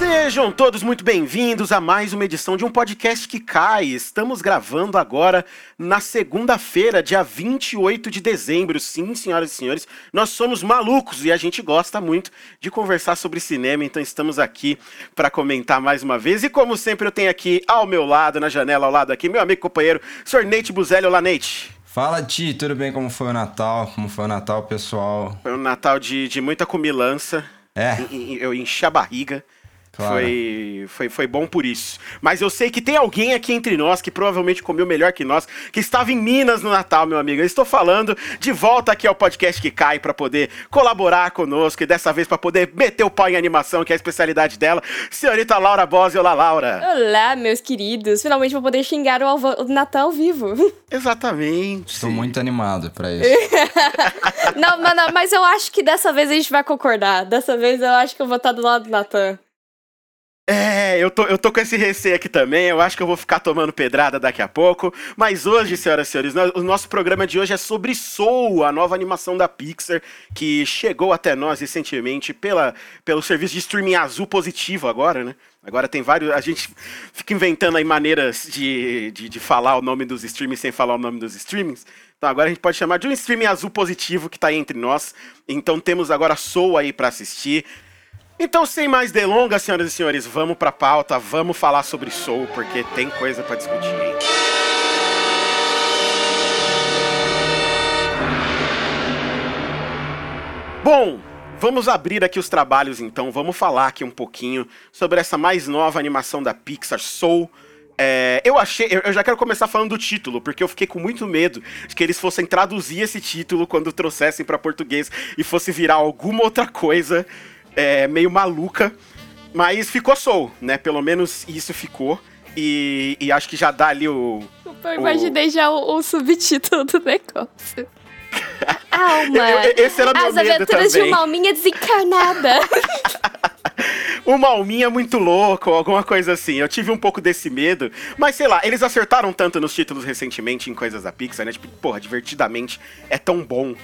Sejam todos muito bem-vindos a mais uma edição de um podcast que cai. Estamos gravando agora na segunda-feira, dia 28 de dezembro. Sim, senhoras e senhores, nós somos malucos e a gente gosta muito de conversar sobre cinema, então estamos aqui para comentar mais uma vez. E como sempre, eu tenho aqui ao meu lado, na janela ao lado aqui, meu amigo companheiro, Sr. Nate Buzelli. Olá, Nate. Fala, Ti, tudo bem? Como foi o Natal? Como foi o Natal, pessoal? Foi um Natal de, de muita comilança. É. Eu enchi a barriga. Claro. Foi, foi, foi bom por isso. Mas eu sei que tem alguém aqui entre nós que provavelmente comeu melhor que nós, que estava em Minas no Natal, meu amigo. Eu estou falando de volta aqui ao podcast que cai para poder colaborar conosco e dessa vez para poder meter o pau em animação, que é a especialidade dela. Senhorita Laura Bose, olá, Laura. Olá, meus queridos. Finalmente vou poder xingar o, alvo- o Natal ao vivo. Exatamente. Estou muito animado pra isso. não, mas, não, mas eu acho que dessa vez a gente vai concordar. Dessa vez eu acho que eu vou estar do lado do Natan. É, eu tô, eu tô com esse receio aqui também. Eu acho que eu vou ficar tomando pedrada daqui a pouco. Mas hoje, senhoras e senhores, o nosso programa de hoje é sobre Soul, a nova animação da Pixar, que chegou até nós recentemente pela, pelo serviço de streaming azul positivo agora, né? Agora tem vários. A gente fica inventando aí maneiras de, de, de falar o nome dos streamings sem falar o nome dos streamings. Então agora a gente pode chamar de um streaming azul positivo que tá aí entre nós. Então temos agora Soul aí pra assistir. Então, sem mais delongas, senhoras e senhores, vamos pra pauta, vamos falar sobre Soul, porque tem coisa pra discutir. hein? Bom, vamos abrir aqui os trabalhos então, vamos falar aqui um pouquinho sobre essa mais nova animação da Pixar, Soul. É, eu achei, eu já quero começar falando do título, porque eu fiquei com muito medo de que eles fossem traduzir esse título quando trouxessem pra português e fosse virar alguma outra coisa é, meio maluca. Mas ficou Soul, né? Pelo menos isso ficou. E, e acho que já dá ali o. Eu imaginei já o, o subtítulo do negócio. Alma. Eu- eu- esse era meu As medo aventuras de também. uma alminha desencarnada. uma alminha muito louco, alguma coisa assim. Eu tive um pouco desse medo, mas sei lá, eles acertaram tanto nos títulos recentemente em coisas da Pixar, né? Tipo, porra, divertidamente é tão bom.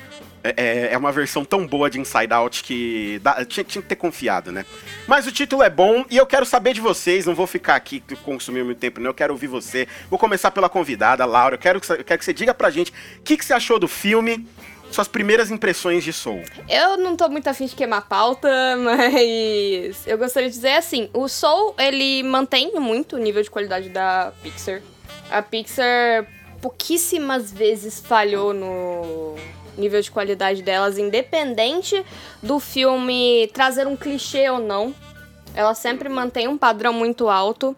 É, é- é uma versão tão boa de Inside Out que dá- tinha, tinha que ter confiado, né? Mas o título é bom e eu quero saber de vocês, não vou ficar aqui consumir muito tempo, não. Eu quero ouvir você. Vou começar pela convidada, Laura. Eu quero que, eu quero que você diga pra gente o que, que você achou do filme, suas primeiras impressões de Soul. Eu não tô muito afim de queimar pauta, mas eu gostaria de dizer assim, o Soul, ele mantém muito o nível de qualidade da Pixar. A Pixar pouquíssimas vezes falhou no nível de qualidade delas, independente do filme trazer um clichê ou não. Ela sempre mantém um padrão muito alto.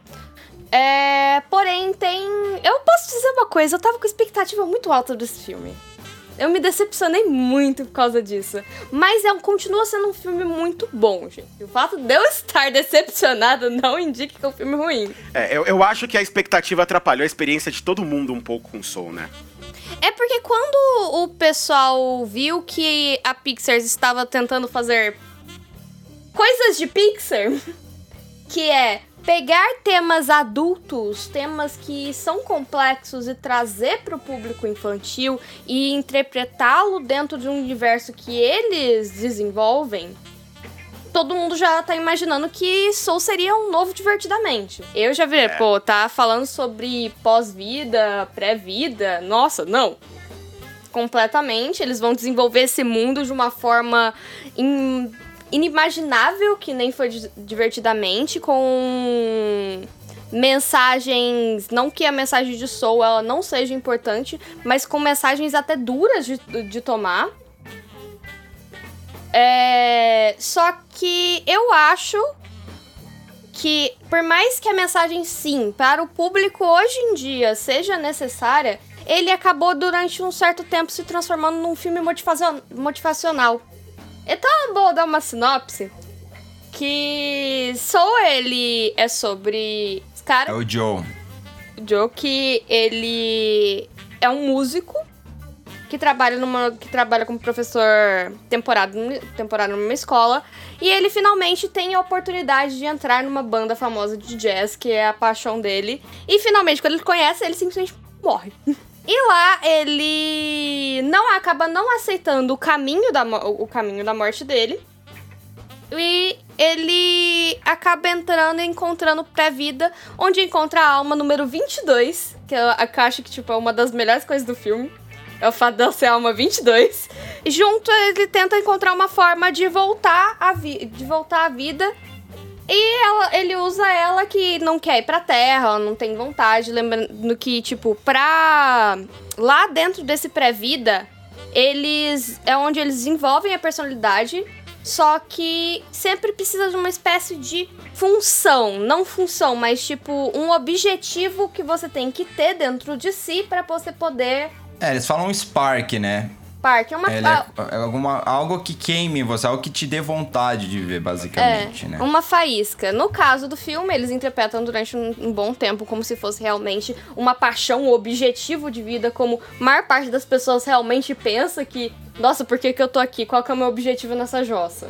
É, porém, tem. Eu posso dizer uma coisa, eu tava com expectativa muito alta desse filme. Eu me decepcionei muito por causa disso. Mas é, continua sendo um filme muito bom, gente. O fato de eu estar decepcionada não indica que é um filme ruim. É, eu, eu acho que a expectativa atrapalhou a experiência de todo mundo um pouco com Soul, né? É porque quando o pessoal viu que a Pixar estava tentando fazer coisas de Pixar, que é pegar temas adultos, temas que são complexos e trazer para o público infantil e interpretá-lo dentro de um universo que eles desenvolvem. Todo mundo já tá imaginando que Soul seria um novo divertidamente. Eu já vi, pô, tá falando sobre pós-vida, pré-vida. Nossa, não completamente. Eles vão desenvolver esse mundo de uma forma in- inimaginável, que nem foi di- divertidamente, com mensagens. Não que a mensagem de Soul ela não seja importante, mas com mensagens até duras de, de tomar. É, só que eu acho que, por mais que a mensagem, sim, para o público hoje em dia seja necessária, ele acabou durante um certo tempo se transformando num filme motivacion- motivacional. Então, vou dar uma sinopse. Que Soul, ele é sobre... Cara, É o Joe. o Joe, que ele é um músico que trabalha numa que trabalha como professor temporário, temporário numa escola, e ele finalmente tem a oportunidade de entrar numa banda famosa de jazz, que é a paixão dele. E finalmente quando ele conhece, ele simplesmente morre. E lá ele não acaba não aceitando o caminho da, o caminho da morte dele. E ele acaba entrando e encontrando pré-vida, onde encontra a alma número 22, que é a caixa que tipo é uma das melhores coisas do filme. É o fato dela ser a alma 22. E junto ele tenta encontrar uma forma de voltar à, vi de voltar à vida e ela, ele usa ela que não quer ir pra terra, ela não tem vontade, lembrando que, tipo, pra. Lá dentro desse pré-vida, eles. É onde eles desenvolvem a personalidade, só que sempre precisa de uma espécie de função. Não função, mas tipo, um objetivo que você tem que ter dentro de si para você poder. É, eles falam Spark, né? Parque. É uma. É, é alguma, algo que queime você, algo que te dê vontade de ver, basicamente, é, né? Uma faísca. No caso do filme, eles interpretam durante um, um, bom tempo como se fosse realmente uma paixão, um objetivo de vida, como a maior parte das pessoas realmente pensa que, nossa, por que, que eu tô aqui? Qual que é o meu objetivo nessa jossa?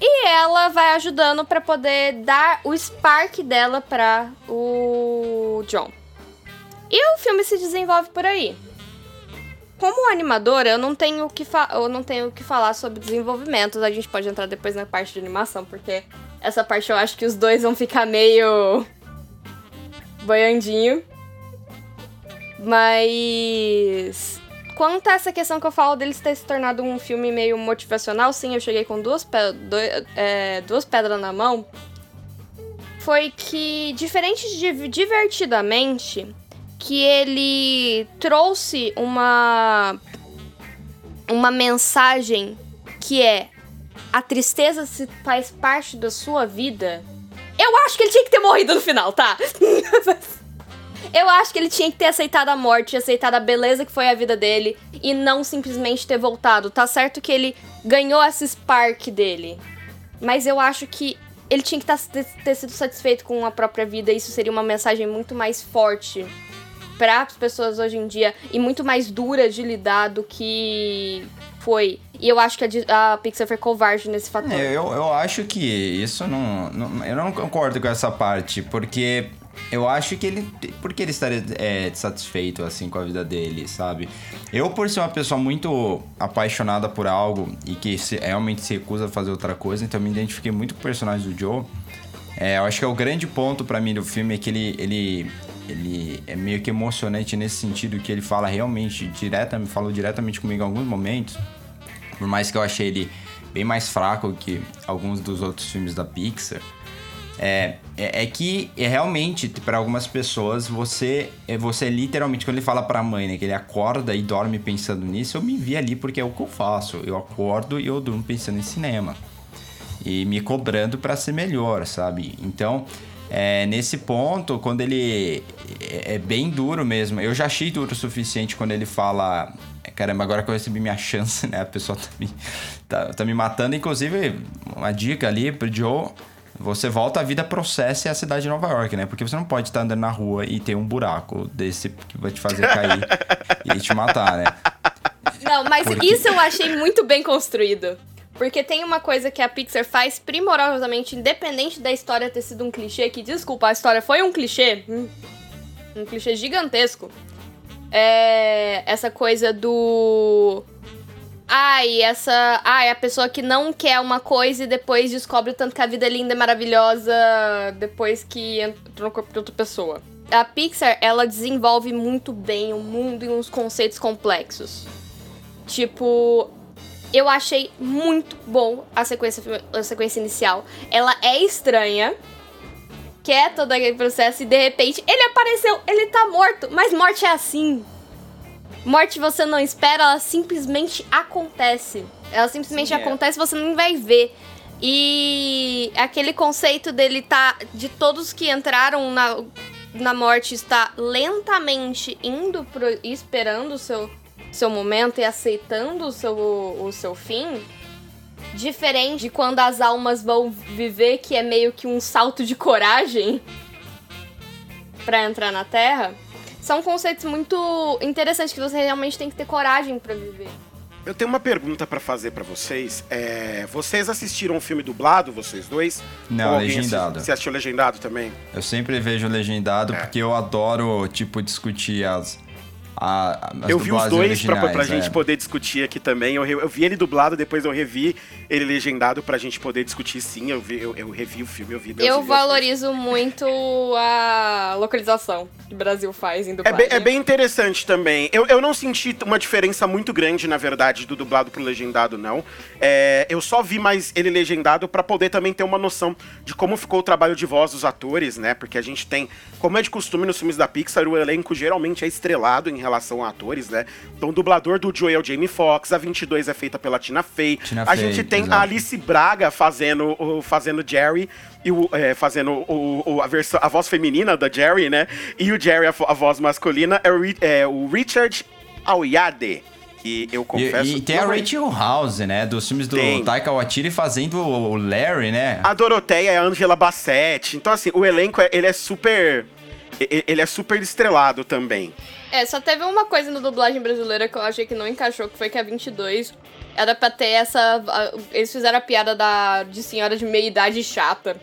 E ela vai ajudando para poder dar o spark dela para o John. E o filme se desenvolve por aí como animadora, eu não tenho que eu não tenho o que falar sobre desenvolvimento. A gente pode entrar depois na parte de animação, porque essa parte eu acho que os dois vão ficar meio boiandinho. Mas quanto a essa questão que eu falo deles ter se tornado um filme meio motivacional, sim, eu cheguei com duas, pe dois, é, duas pedras na mão. Foi que, diferente de divertidamente, que ele trouxe uma uma mensagem que é a tristeza se faz parte da sua vida. Eu acho que ele tinha que ter morrido no final, tá? Eu acho que ele tinha que ter aceitado a morte, aceitado a beleza que foi a vida dele e não simplesmente ter voltado. Tá certo que ele ganhou esse spark dele, mas eu acho que ele tinha que ter, sido satisfeito com a própria vida. Isso seria uma mensagem muito mais forte para as pessoas hoje em dia e muito mais dura de lidar do que foi. E eu acho que a, a Pixar foi covarde nesse fator. É, eu, eu acho que isso não, não, Eu não concordo com essa parte, porque eu acho que ele. Porque ele estaria é, satisfeito, assim, com a vida dele, sabe? Eu, por ser uma pessoa muito apaixonada por algo e que se, realmente se recusa a fazer outra coisa, então eu me identifiquei muito com o personagem do Joe. É, eu acho que é o grande ponto para mim do filme é que ele, ele ele é meio que emocionante nesse sentido que ele fala realmente direta, falou diretamente comigo em alguns momentos. Por mais que eu achei ele bem mais fraco que alguns dos outros filmes da Pixar. É, é, é que é realmente para algumas pessoas você é você literalmente quando ele fala para a mãe né, que ele acorda e dorme pensando nisso eu me vi ali porque é o que eu faço eu acordo e eu durmo pensando em cinema e me cobrando para ser melhor sabe então é, nesse ponto, quando ele é, é bem duro mesmo. Eu já achei duro o suficiente quando ele fala. Caramba, agora que eu recebi minha chance, né? A pessoa tá me, tá, tá me matando. Inclusive, uma dica ali pro Joe. Você volta à vida, processe a cidade de Nova York, né? Porque você não pode estar andando na rua e ter um buraco desse que vai te fazer cair e te matar, né? Não, mas Porque... isso eu achei muito bem construído. Porque tem uma coisa que a Pixar faz primorosamente, independente da história ter sido um clichê, que, desculpa, a história foi um clichê. Hum, um clichê gigantesco. É. Essa coisa do. Ai, essa. Ai, a pessoa que não quer uma coisa e depois descobre o tanto que a vida é linda e maravilhosa depois que entra no corpo de outra pessoa. A Pixar, ela desenvolve muito bem o mundo e uns conceitos complexos. Tipo, eu achei muito bom a sequência, a sequência inicial. Ela é estranha, que é todo aquele processo, e de repente ele apareceu, ele tá morto. Mas morte é assim. Morte você não espera, ela simplesmente acontece. Ela simplesmente Sim, é. acontece, você não vai ver. E aquele conceito dele tá. De todos que entraram na, na morte, está lentamente indo pro, esperando o seu seu momento e aceitando o seu, o seu fim, diferente de quando as almas vão viver, que é meio que um salto de coragem para entrar na Terra. são conceitos muito interessantes que você realmente tem que ter coragem pra viver. Eu tenho uma pergunta pra fazer pra vocês. É, vocês assistiram um filme dublado, vocês dois? Não, legendado. Você assistiu legendado também? Eu sempre vejo legendado É. porque eu adoro, tipo, discutir as. A, as eu vi os dois pra, pra originais, gente é. poder discutir aqui também. Eu, eu vi ele dublado, depois eu revi ele legendado pra gente poder discutir sim. Eu, vi, eu, eu revi o filme, eu vi Deus Eu valorizo muito a localização que o Brasil faz em É dublagem. bem, é bem interessante também. Eu, eu não senti uma diferença muito grande, na verdade, do dublado pro legendado, não. É, eu só vi mais ele legendado pra poder também ter uma noção de como ficou o trabalho de voz dos atores, né? Porque a gente tem, como é de costume nos filmes da Pixar, o elenco geralmente é estrelado em relação a atores, né? Então o dublador do Joe é o Jamie Foxx, a 22 é feita pela Tina Fey. Tina a Fey, gente tem exato. a Alice Braga fazendo o fazendo Jerry e o, é, fazendo o, o- a versão a voz feminina da Jerry, né? E o Jerry a, a voz masculina é o, é o Richard Aoyade. Que eu E, confesso. e tem a é- Rachel House, né? Dos filmes do Tem. Taika Waititi fazendo o Larry, né? A Doroteia é a Angela Bassett. Então, assim, o elenco, é- ele é super. Ele é super estrelado também. É, só teve uma coisa no dublagem brasileira que eu achei que não encaixou, que foi que a 22 era pra ter essa. a- Eles fizeram a piada da, de senhora de meia idade chata.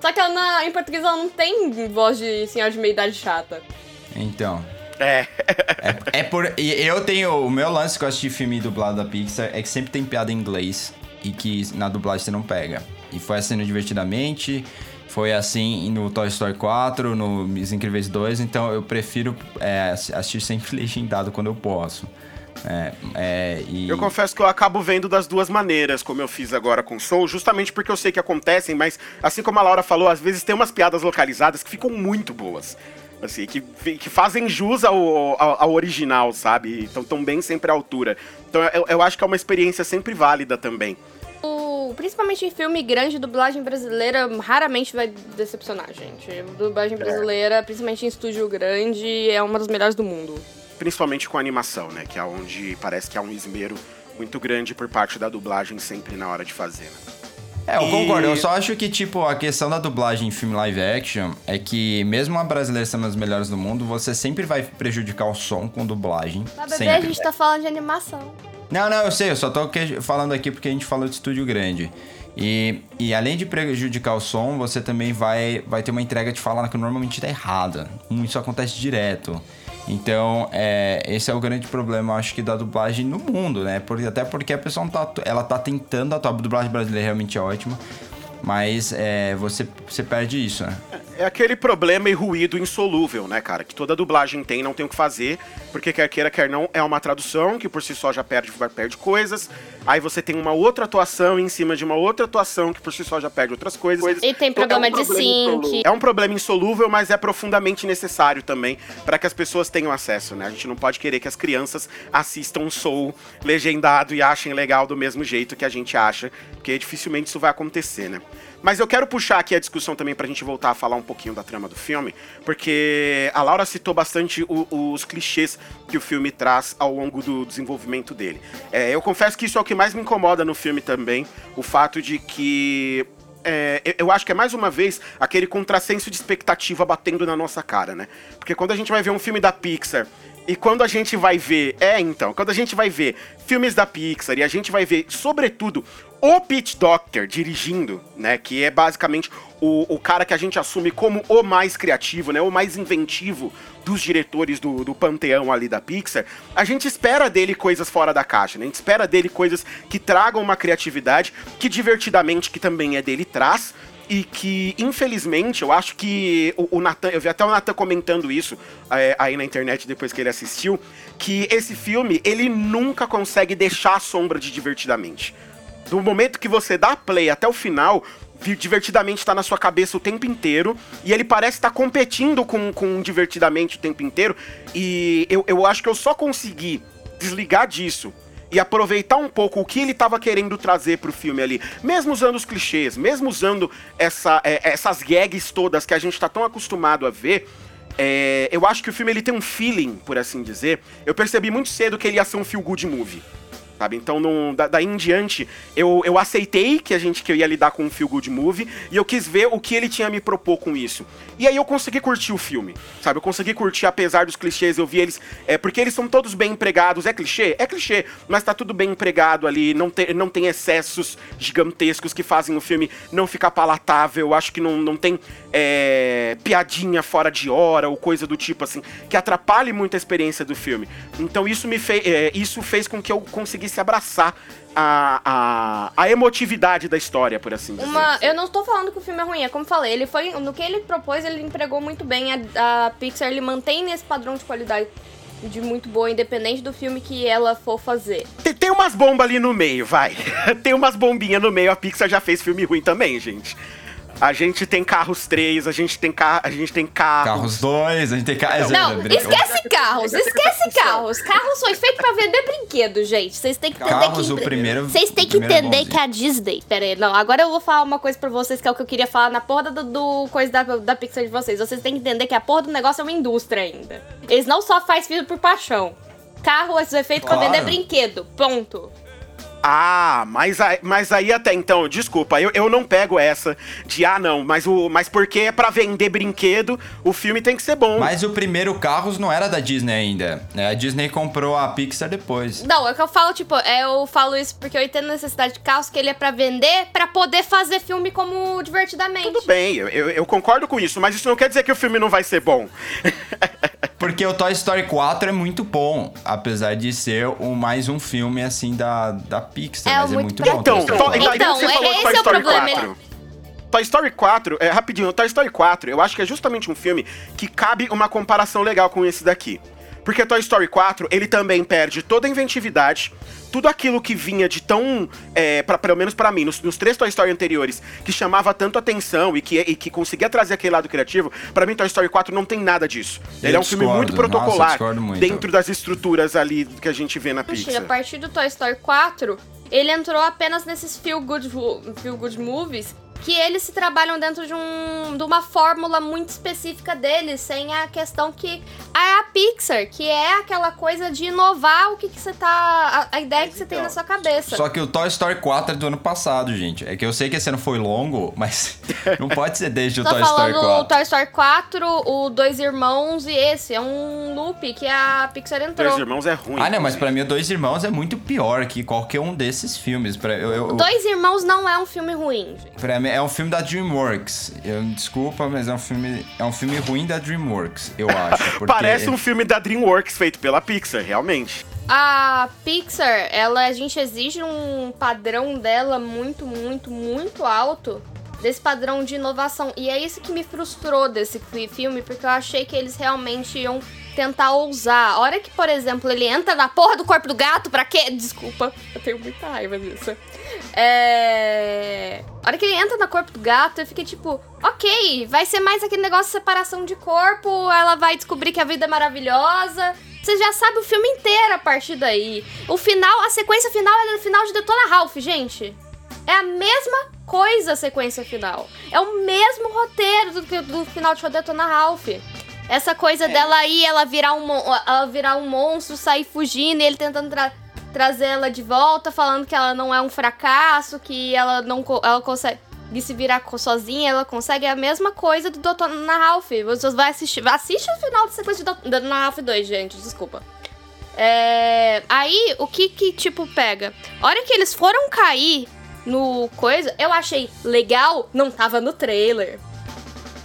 Só que ela na- em português ela não tem voz de senhora de meia idade chata. Então. É. É por. e Eu tenho. O meu lance que eu assisti filme dublado da Pixar é que sempre tem piada em inglês e que na dublagem você não pega. E foi assim no Divertidamente, foi assim no Toy Story 4, no Os Incríveis 2, então eu prefiro é, assi- assistir sempre legendado quando eu posso. É, é, e... Eu confesso que eu acabo vendo das duas maneiras, como eu fiz agora com Soul, justamente porque eu sei que acontecem, mas assim como a Laura falou, às vezes tem umas piadas localizadas que ficam muito boas. Assim, que, que fazem jus ao, ao, ao original, sabe? Então tão bem sempre à altura. Então eu, eu acho que é uma experiência sempre válida também. Principalmente em filme grande, dublagem brasileira raramente vai decepcionar, gente. Dublagem brasileira, principalmente em estúdio grande, é uma das melhores do mundo. Principalmente com a animação, né? Que é onde parece que há um esmero muito grande por parte da dublagem sempre na hora de fazer, né? É, eu E- concordo. Eu só acho que, tipo, a questão da dublagem em filme live action é que, mesmo a brasileira sendo as melhores do mundo, você sempre vai prejudicar o som com dublagem. Mas bebê, a gente tá falando de animação. Não, não, eu sei, eu só tô que- falando aqui porque a gente falou de estúdio grande. E, e além de prejudicar o som, você também vai, vai ter uma entrega de fala que normalmente tá errada. Isso acontece direto. Então, é, esse é o grande problema, acho que, da dublagem no mundo, né? Porque, até porque a pessoa não tá, ela tá tentando. A dublagem brasileira realmente é ótima. Mas é, você, você perde isso, né? É aquele problema e ruído insolúvel, né, cara? Que toda dublagem tem, não tem o que fazer, porque quer queira, quer não, é uma tradução que por si só já perde, perde coisas. Aí você tem uma outra atuação em cima de uma outra atuação que por si só já perde outras coisas. E tem Então, problema é um de problema sync. É um problema insolúvel, mas é profundamente necessário também para que as pessoas tenham acesso, né? A gente não pode querer que as crianças assistam um Soul legendado e achem legal do mesmo jeito que a gente acha, porque dificilmente isso vai acontecer, né? Mas eu quero puxar aqui a discussão também pra gente voltar a falar um pouquinho da trama do filme, porque a Laura citou bastante o- os clichês que o filme traz ao longo do desenvolvimento dele. É, eu confesso que isso é o que mais me incomoda no filme também, o fato de que é, eu- acho que é mais uma vez aquele contrassenso de expectativa batendo na nossa cara, né? Porque quando a gente vai ver um filme da Pixar e quando a gente vai ver. É, então, quando a gente vai ver filmes da Pixar e a gente vai ver, sobretudo, o Pete Doctor dirigindo, né? Que é basicamente o, o cara que a gente assume como o mais criativo, né? O mais inventivo dos diretores do, do panteão ali da Pixar. A gente espera dele coisas fora da caixa, né? A gente espera dele coisas que tragam uma criatividade que divertidamente, que também é dele, traz e que, infelizmente, eu acho que o, o Nathan, eu vi até o Nathan comentando isso é, aí na internet depois que ele assistiu, que esse filme, ele nunca consegue deixar a sombra de divertidamente. Do momento que você dá play até o final, divertidamente tá na sua cabeça o tempo inteiro, e ele parece estar competindo com, com divertidamente o tempo inteiro, e eu, eu acho que eu só consegui desligar disso e aproveitar um pouco o que ele tava querendo trazer pro filme ali, mesmo usando os clichês, mesmo usando essa, é, essas gags todas que a gente tá tão acostumado a ver, é, eu acho que o filme ele tem um feeling, por assim dizer. Eu percebi muito cedo que ele ia ser um feel good movie. Sabe? Então, não, da, daí em diante, eu, eu aceitei que a gente que eu ia lidar com um feel good movie e eu quis ver o que ele tinha me propor com isso. E aí eu consegui curtir o filme, sabe? Eu consegui curtir apesar dos clichês, eu vi eles, é porque eles são todos bem empregados. É clichê, é clichê, mas tá tudo bem empregado ali, não tem, não tem excessos gigantescos que fazem o filme não ficar palatável. Acho que não, não tem é, piadinha fora de hora ou coisa do tipo assim que atrapalhe muito a experiência do filme. Então isso me fez, é, isso fez com que eu conseguisse abraçar a, a, a emotividade da história, por assim dizer. Uma, eu não tô falando que o filme é ruim, é como eu falei, ele foi. No que ele propôs, ele empregou muito bem. A, a Pixar ele mantém esse padrão de qualidade de muito boa, independente do filme que ela for fazer. Tem, tem umas bombas ali no meio, vai. tem umas bombinhas no meio. A Pixar já fez filme ruim também, gente. A gente tem carros 3, a gente tem, ca a gente tem carros. Carros 2, a gente tem carros. Não, esquece carros, esquece carros. Carros foi feito pra vender brinquedo, gente. Vocês têm que entender Carros, que. o primeiro- Vocês têm que é entender bonzinho. que a Disney. Pera aí, não. Agora eu vou falar uma coisa pra vocês que é o que eu queria falar na porra do, do coisa da, da Pixar de vocês. Vocês têm que entender que a porra do negócio é uma indústria ainda. Eles não só fazem filme por paixão. Carro é feito pra Claro. vender brinquedo. Ponto. Ah, mas, aí- mas aí até então, desculpa, eu, eu não pego essa de ah, não, mas, o, mas porque é pra vender brinquedo, o filme tem que ser bom. Mas o primeiro Carros não era da Disney ainda. né? A Disney comprou a Pixar depois. Não, é que eu falo, tipo, é, eu falo isso porque eu entendo a necessidade de carros que ele é pra vender pra poder fazer filme como divertidamente. Tudo bem, eu, eu, eu concordo com isso, mas isso não quer dizer que o filme não vai ser bom. Porque o Toy Story 4 é muito bom, apesar de ser o mais um filme assim da, da Pixar, É mas é muito muito pra- bom. Então, Toy Story to, 4. ainda, ainda Então, que você falou de esse Toy é o Story problema, 4. Toy Story 4, é, rapidinho, Toy Story 4, eu acho que é justamente um filme que cabe uma comparação legal com esse daqui. Porque Toy Story 4, ele também perde toda a inventividade, tudo aquilo que vinha de tão, é, pra, pelo menos pra mim, nos, nos três Toy Story anteriores, que chamava tanto atenção e que, e que conseguia trazer aquele lado criativo, pra mim Toy Story 4 não tem nada disso. Eu ele é um filme discordo, muito nossa, eu protocolar discordo muito. dentro das estruturas ali que a gente vê na Puxa, a Pixar. partir do Toy Story 4, ele entrou apenas nesses feel good, feel good movies que eles se trabalham dentro de, um, de uma fórmula muito específica deles, sem a questão que é a Pixar, que é aquela coisa de inovar o que, que você tá. A, a ideia que você tem na sua cabeça. Só que o Toy Story 4 é do ano passado, gente. É que eu sei que esse ano foi longo, mas não pode ser desde o Tô Toy Story falando o 4. Toy Story 4, o Dois Irmãos e esse. É um loop que a Pixar entrou. Dois Irmãos é ruim. Ah, não, mas pra mim o Dois Irmãos é muito pior que qualquer um desses filmes. Pra, eu, eu, Dois Irmãos não é um filme ruim, gente. pra mim é um filme da DreamWorks. Eu, desculpa, mas é um filme é um filme ruim da DreamWorks, eu acho. porque- Parece um filme da DreamWorks feito pela Pixar, realmente. A Pixar, ela, a gente exige um padrão dela muito, muito, muito alto. Desse padrão de inovação. E é isso que me frustrou desse fi- filme, porque eu achei que eles realmente iam tentar ousar. A hora que, por exemplo, ele entra na porra do corpo do gato, pra quê? Desculpa, eu tenho muita raiva disso. É. A hora que ele entra no corpo do gato, eu fiquei tipo, ok, vai ser mais aquele negócio de separação de corpo, ela vai descobrir que a vida é maravilhosa. Você já sabe o filme inteiro a partir daí. O final, a sequência final é o final de Detona Ralph, gente. É a mesma coisa a sequência final. É o mesmo roteiro do, do final de Detona Ralph. Essa coisa dela aí, ela virar, um, ela virar um monstro, sair fugindo e ele tentando tra- trazer ela de volta, falando que ela não é um fracasso, que ela não ela consegue se virar sozinha, ela consegue é a mesma coisa do Detona Ralph. Vocês vão assistir, assiste o final da sequência de Detona Ralph 2, gente, desculpa. É, aí, o que que, tipo, pega? A hora que eles foram cair no coisa, eu achei legal, não tava no trailer.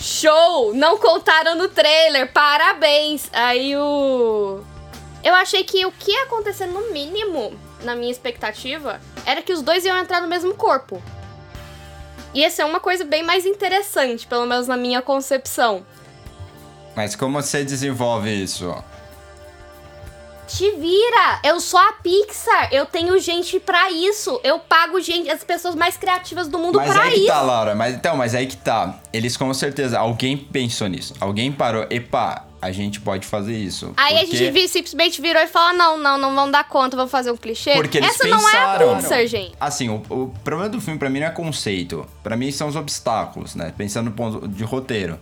Show! Não contaram no trailer, parabéns! Aí o. Eu achei que o que ia acontecer, no mínimo, na minha expectativa, era que os dois iam entrar no mesmo corpo. Ia ser uma coisa bem mais interessante, pelo menos na minha concepção. Mas como você desenvolve isso? Te vira! Eu sou a Pixar! Eu tenho gente pra isso! Eu pago gente, as pessoas mais criativas do mundo Mas pra aí que isso! tá, Laura. Mas, então, mas aí que tá. Eles com certeza, alguém pensou nisso. Alguém parou. Epa, a gente pode fazer isso. Aí a Porque- gente vi- simplesmente virou e falou: não, não, não vão dar conta, vamos fazer um clichê. Porque eles Essa não é pensaram. a Pixar, gente. Assim, o, o problema do filme pra mim não é conceito. Pra mim são os obstáculos, né? Pensando no ponto de roteiro.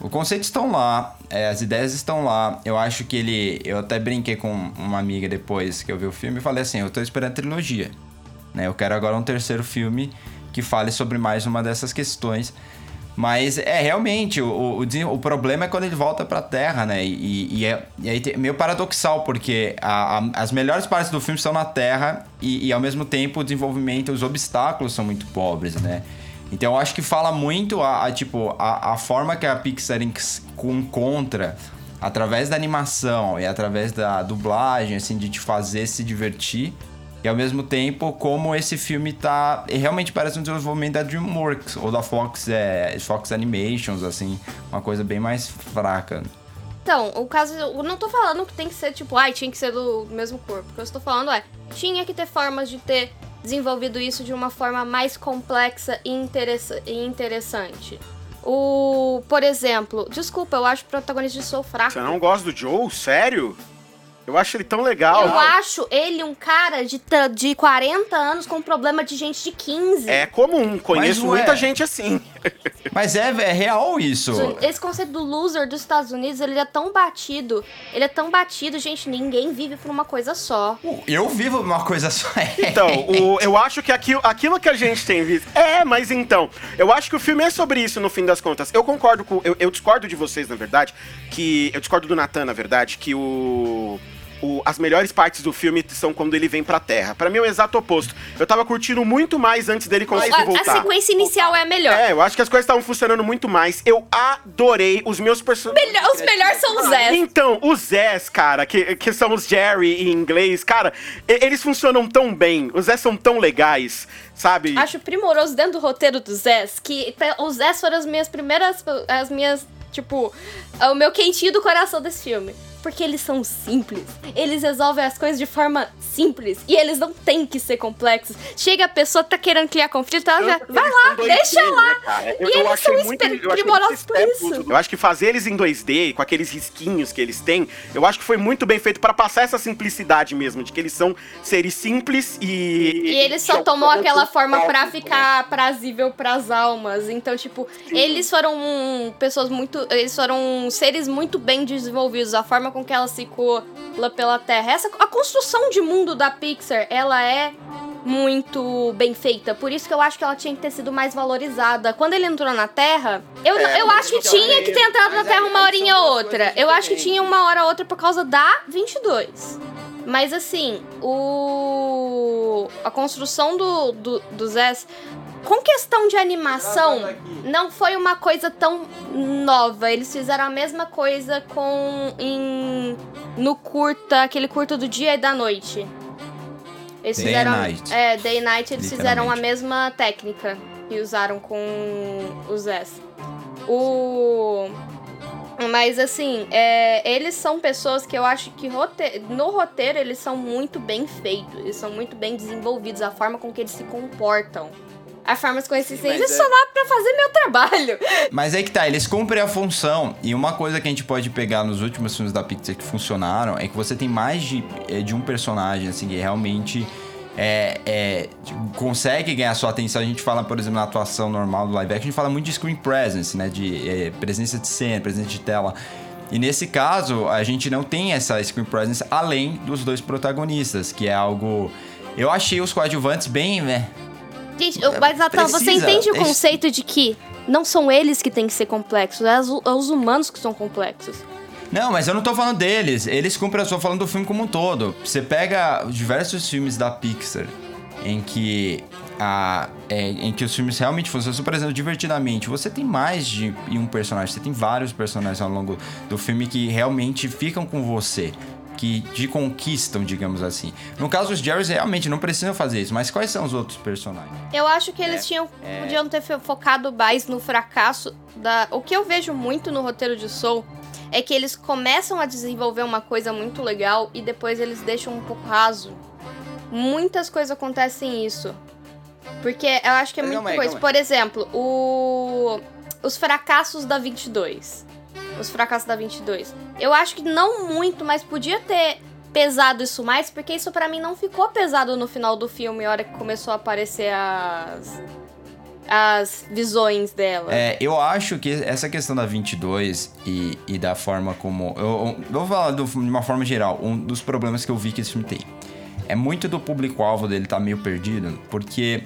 O conceito estão lá, é, as ideias estão lá. Eu acho que ele. Eu até brinquei com uma amiga depois que eu vi o filme e falei assim: eu tô esperando a trilogia. Né? Eu quero agora um terceiro filme que fale sobre mais uma dessas questões. Mas é realmente, o, o, o problema é quando ele volta pra Terra, né? E, e, é, e aí é meio paradoxal, porque a, a, as melhores partes do filme estão na Terra e, e ao mesmo tempo o desenvolvimento, os obstáculos são muito pobres, né? Então eu acho que fala muito a, a tipo, a, a, forma que a Pixar encontra através da animação e através da dublagem, assim, de te fazer se divertir. E ao mesmo tempo, como esse filme tá. Realmente parece um desenvolvimento da Dreamworks ou da Fox, é, Fox Animations, assim, uma coisa bem mais fraca. Então, o caso. Eu não tô falando que tem que ser tipo, ai, tinha que ser do mesmo corpo. O que eu estou falando é, tinha que ter formas de ter desenvolvido isso de uma forma mais complexa e, interessa e interessante. O, por exemplo, desculpa, eu acho o protagonista de Soul fraco. Você não gosta do Joe? Sério? Eu acho ele tão legal. Eu acho ele um cara de, de 40 anos com problema de gente de 15. É comum, conheço muita é. gente assim. Mas é, é real isso. Esse conceito do loser dos Estados Unidos, ele é tão batido. Ele é tão batido, gente, ninguém vive por uma coisa só. Eu vivo por uma coisa só. então, o, eu acho que aquilo, aquilo que a gente tem visto. É, mas então, eu acho que o filme é sobre isso no fim das contas. Eu concordo com. Eu, eu discordo de vocês, na verdade, que. Eu discordo do Natan, na verdade, que o o, as melhores partes do filme são quando ele vem pra Terra. Para mim é o exato oposto. Eu tava curtindo muito mais antes dele conseguir a, voltar. A sequência inicial é a melhor. É, eu acho que as coisas estavam funcionando muito mais. Eu adorei os meus personagens. Melhor, os melhores são os Zés. Então, os Zés, cara, que, que são os Jerry em inglês, cara, eles funcionam tão bem. Os Zés são tão legais, sabe? Acho primoroso dentro do roteiro dos Zés que os Zés foram as minhas primeiras. As minhas. Tipo, o meu quentinho do coração desse filme porque eles são simples. Eles resolvem as coisas de forma simples e eles não têm que ser complexos. Chega a pessoa tá querendo criar conflito, ela já, vai lá, deixa lá. Né, eu, e eu eles são muito, primorosos por isso. Eu acho que fazer eles em 2D, com aqueles risquinhos que eles têm, eu acho que foi muito bem feito para passar essa simplicidade mesmo, de que eles são seres simples e. E eles só tomou aquela forma para ficar prazível pras almas. Então, tipo, Sim. eles foram pessoas muito. Eles foram seres muito bem desenvolvidos. A forma com que ela circula pela Terra. Essa, a construção de mundo da Pixar, ela é muito bem feita. Por isso que eu acho que ela tinha que ter sido mais valorizada. Quando ele entrou na Terra, eu, é, eu acho que tinha que ter entrado na Terra uma horinha ou outra. Eu acho que tinha uma hora ou outra por causa da 22. Mas assim, o. A construção do, do, do Zés com questão de animação, não foi uma coisa tão nova. Eles fizeram a mesma coisa com em, no curta, aquele curta do dia e da noite. Eles Day fizeram, Night. É, Day e Night eles fizeram a mesma técnica que usaram com os S. O mas assim, é, eles são pessoas que eu acho que rote no roteiro eles são muito bem feitos, eles são muito bem desenvolvidos, a forma com que eles se comportam a formas consistentes é... só dá pra fazer meu trabalho. Mas aí que tá, eles cumprem a função. E uma coisa que a gente pode pegar nos últimos filmes da Pixar que funcionaram é que você tem mais de, é, de um personagem, assim, que realmente. É, é, consegue ganhar sua atenção. A gente fala, por exemplo, na atuação normal do live action, a gente fala muito de screen presence, né? De é, presença de cena, presença de tela. E nesse caso, a gente não tem essa screen presence além dos dois protagonistas, que é algo. Eu achei os coadjuvantes bem, né? Gente, é, mas Natan, você entende o conceito de que não são eles que têm que ser complexos, é, é os humanos que são complexos. Não, mas eu não tô falando deles. Eles cumprem, eu tô falando do filme como um todo. Você pega diversos filmes da Pixar em que a, é, em que os filmes realmente funcionam, por exemplo, divertidamente, você tem mais de um personagem, você tem vários personagens ao longo do filme que realmente ficam com você que te conquistam, digamos assim. No caso dos Jerrys, realmente não precisam fazer isso, mas quais são os outros personagens? Eu acho que eles é, tinham é... podiam ter focado mais no fracasso da. O que eu vejo muito no roteiro de Soul é que eles começam a desenvolver uma coisa muito legal e depois eles deixam um pouco raso. Muitas coisas acontecem isso. Porque eu acho que é muita coisa. Por exemplo, o os fracassos da 22 os fracassos da 22. Eu acho que não muito, mas podia ter pesado isso mais, porque isso para mim não ficou pesado no final do filme, a hora que começou a aparecer as as visões dela. É, eu acho que essa questão da 22 e, e da forma como. Eu, eu vou falar do- de uma forma geral, um dos problemas que eu vi que esse filme tem. É muito do público-alvo dele tá meio perdido, porque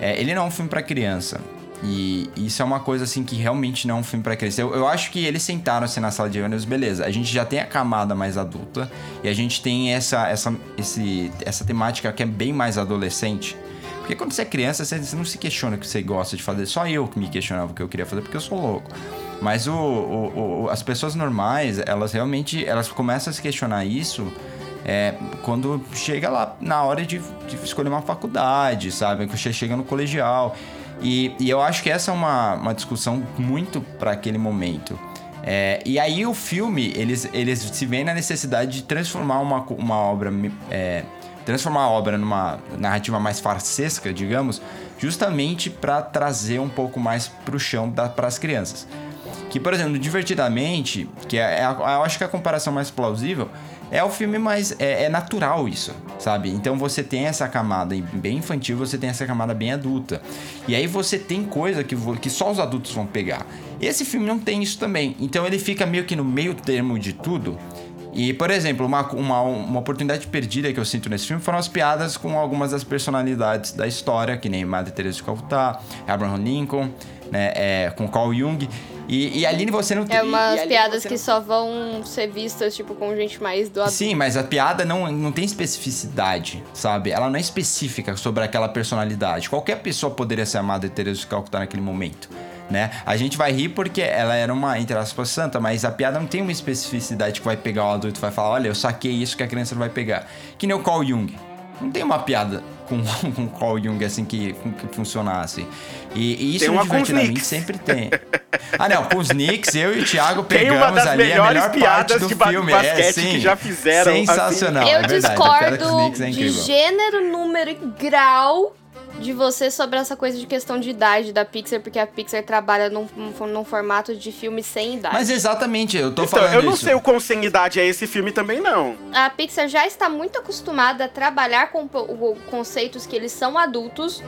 é, ele não é um filme pra criança. E isso é uma coisa assim que realmente não é um filme pra criança. Eu, eu acho que eles sentaram assim na sala de ônibus, beleza. A gente já tem a camada mais adulta e a gente tem essa, essa, esse, essa temática que é bem mais adolescente. Porque quando você é criança, você não se questiona o que você gosta de fazer. Só eu que me questionava o que eu queria fazer, porque eu sou louco. Mas o, o- o- as pessoas normais, elas realmente elas começam a se questionar isso é, quando chega lá na hora de, de escolher uma faculdade, sabe? Quando chega no colegial. E, e eu acho que essa é uma, uma discussão muito para aquele momento. É, e aí o filme, eles, eles se veem na necessidade de transformar uma, uma obra. é, transformar a obra numa narrativa mais farsesca, digamos, justamente para trazer um pouco mais pro chão para as crianças. Que, por exemplo, Divertidamente, que é, é eu acho que a comparação mais plausível, é o filme mais. É, é natural isso, sabe? Então você tem essa camada bem infantil, você tem essa camada bem adulta. E aí você tem coisa que, que só os adultos vão pegar. Esse filme não tem isso também. Então ele fica meio que no meio termo de tudo. E, por exemplo, uma, uma, uma oportunidade perdida que eu sinto nesse filme foram as piadas com algumas das personalidades da história, que nem Madre Teresa de Calcutá, Abraham Lincoln, né, é, com Carl Jung. E, e ali você não tem... É e umas piadas que não- só vão ser vistas, tipo, com gente mais do adulto. Sim, mas a piada não, não tem especificidade, sabe? Ela não é específica sobre aquela personalidade. Qualquer pessoa poderia ser a Madre Teresa de Calcutá naquele momento, né? A gente vai rir porque ela era uma, entre aspas, santa, mas a piada não tem uma especificidade que vai pegar o adulto e vai falar, olha, eu saquei isso que a criança não vai pegar. Que nem o Carl Jung. Não tem uma piada com, com o Carl Jung assim que, que funcionasse. E, e isso Tem uma com Knicks. sempre tem. Ah, não, com os Knicks, eu e o Thiago pegamos ali a melhor parte do de filme. basquete é, que sim. já fizeram, assim. Sensacional. Eu é verdade, discordo é de gênero, número e grau de você sobre essa coisa de questão de idade da Pixar, porque a Pixar trabalha num, num formato de filme sem idade. Mas exatamente, eu tô Então, falando eu não isso. sei o quão sem idade é esse filme também, não. A Pixar já está muito acostumada a trabalhar com conceitos que eles são adultos.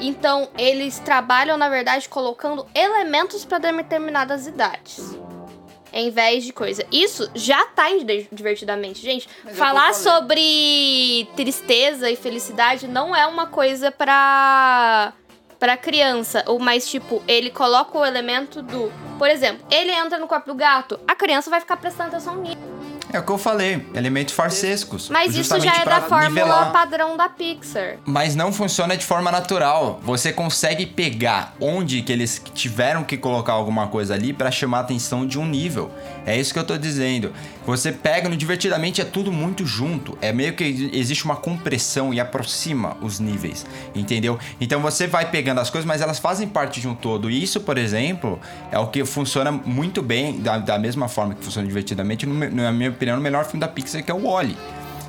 Então, eles trabalham, na verdade, colocando elementos para determinadas idades. Em vez de coisa. Isso já tá em Di- divertidamente, gente. Falar sobre tristeza e felicidade não é uma coisa pra pra criança, ou mais tipo, ele coloca o elemento do, por exemplo, ele entra no corpo do gato, a criança vai ficar prestando atenção nisso. É o que eu falei, elementos farsescos. Mas isso já é da fórmula nivelar. padrão da Pixar. Mas não funciona de forma natural. Você consegue pegar onde que eles tiveram que colocar alguma coisa ali pra chamar a atenção de um nível. É isso que eu tô dizendo. Você pega no divertidamente é tudo muito junto. É meio que existe uma compressão e aproxima os níveis, entendeu? Então você vai pegando as coisas, mas elas fazem parte de um todo. E isso, por exemplo, é o que funciona muito bem da, da mesma forma que funciona divertidamente, na minha opinião, no melhor filme da Pixar que é o Wally.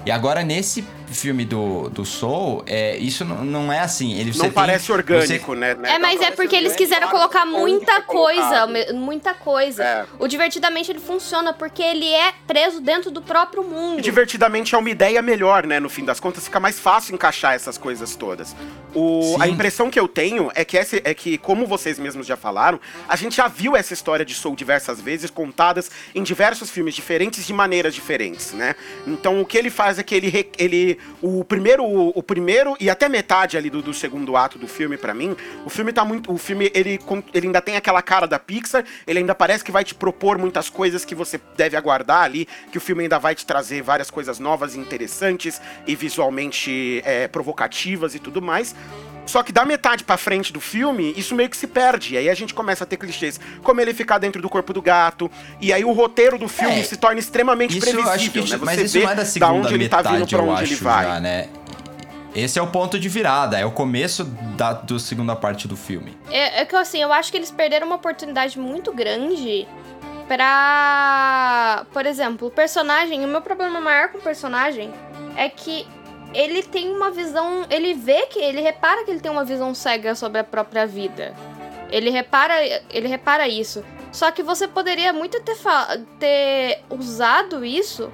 E agora, nesse filme do, do Soul, é, isso não, não é assim. Ele, você Não tem- parece você- orgânico, né? É, mas é porque eles quiseram colocar muita coisa, muita coisa. É. O Divertidamente ele funciona porque ele é preso dentro do próprio mundo. Divertidamente é uma ideia melhor, né? No fim das contas, fica mais fácil encaixar essas coisas todas. O, a impressão que eu tenho é que, essa, é que, como vocês mesmos já falaram, a gente já viu essa história de Soul diversas vezes, contadas em diversos filmes diferentes, de maneiras diferentes, né? Então o que ele faz é que ele. ele o primeiro, o primeiro e até metade ali do, do segundo ato do filme, pra mim, o filme tá muito. O filme, ele, ele ainda tem aquela cara da Pixar, ele ainda parece que vai te propor muitas coisas que você deve aguardar ali, que o filme ainda vai te trazer várias coisas novas e interessantes e visualmente é, provocativas e tudo mais. Só que da metade pra frente do filme, isso meio que se perde. E aí a gente começa a ter clichês, como ele ficar dentro do corpo do gato. E aí o roteiro do filme É, se torna extremamente Isso eu previsível, acho que né? isso, Você mas isso vê não é da da segunda onde ele tá metade, vindo pra eu onde acho ele vai. já, né? Esse é o ponto de virada, é o começo da do segunda parte do filme. É, é que assim, eu acho que eles perderam uma oportunidade muito grande pra. Por exemplo, o personagem. O meu problema maior com o personagem é que ele tem uma visão. Ele vê que. Ele repara que ele tem uma visão cega sobre a própria vida. Ele repara, ele repara isso. Só que você poderia muito ter, ter usado isso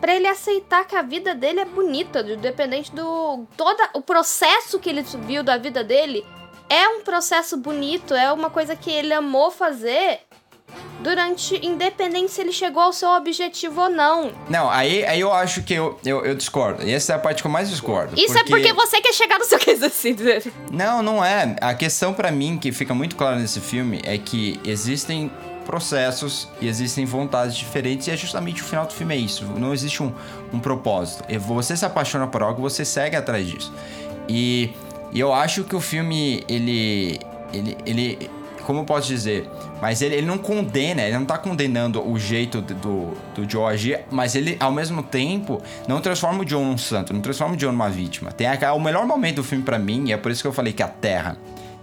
pra ele aceitar que a vida dele é bonita, independente do todo o processo que ele viu da vida dele é um processo bonito, é uma coisa que ele amou fazer durante, independente se ele chegou ao seu objetivo ou não. Não, aí, aí eu acho que eu, eu, eu discordo. E essa é a parte que eu mais discordo. Isso é porque você quer chegar no seu quer assim dizer. Não, não é. A questão pra mim que fica muito clara nesse filme é que existem processos e existem vontades diferentes e é justamente o final do filme é isso. Não existe um, um propósito. Você se apaixona por algo, você segue atrás disso. E, e eu acho que o filme, ele... Ele, ele como eu posso dizer? Mas ele, ele não condena, ele não tá condenando o jeito do, do, Joe agir, mas ele, ao mesmo tempo, não transforma o John num santo, não transforma o John numa vítima. Tem a, o melhor momento do filme para mim, e é por isso que eu falei que a Terra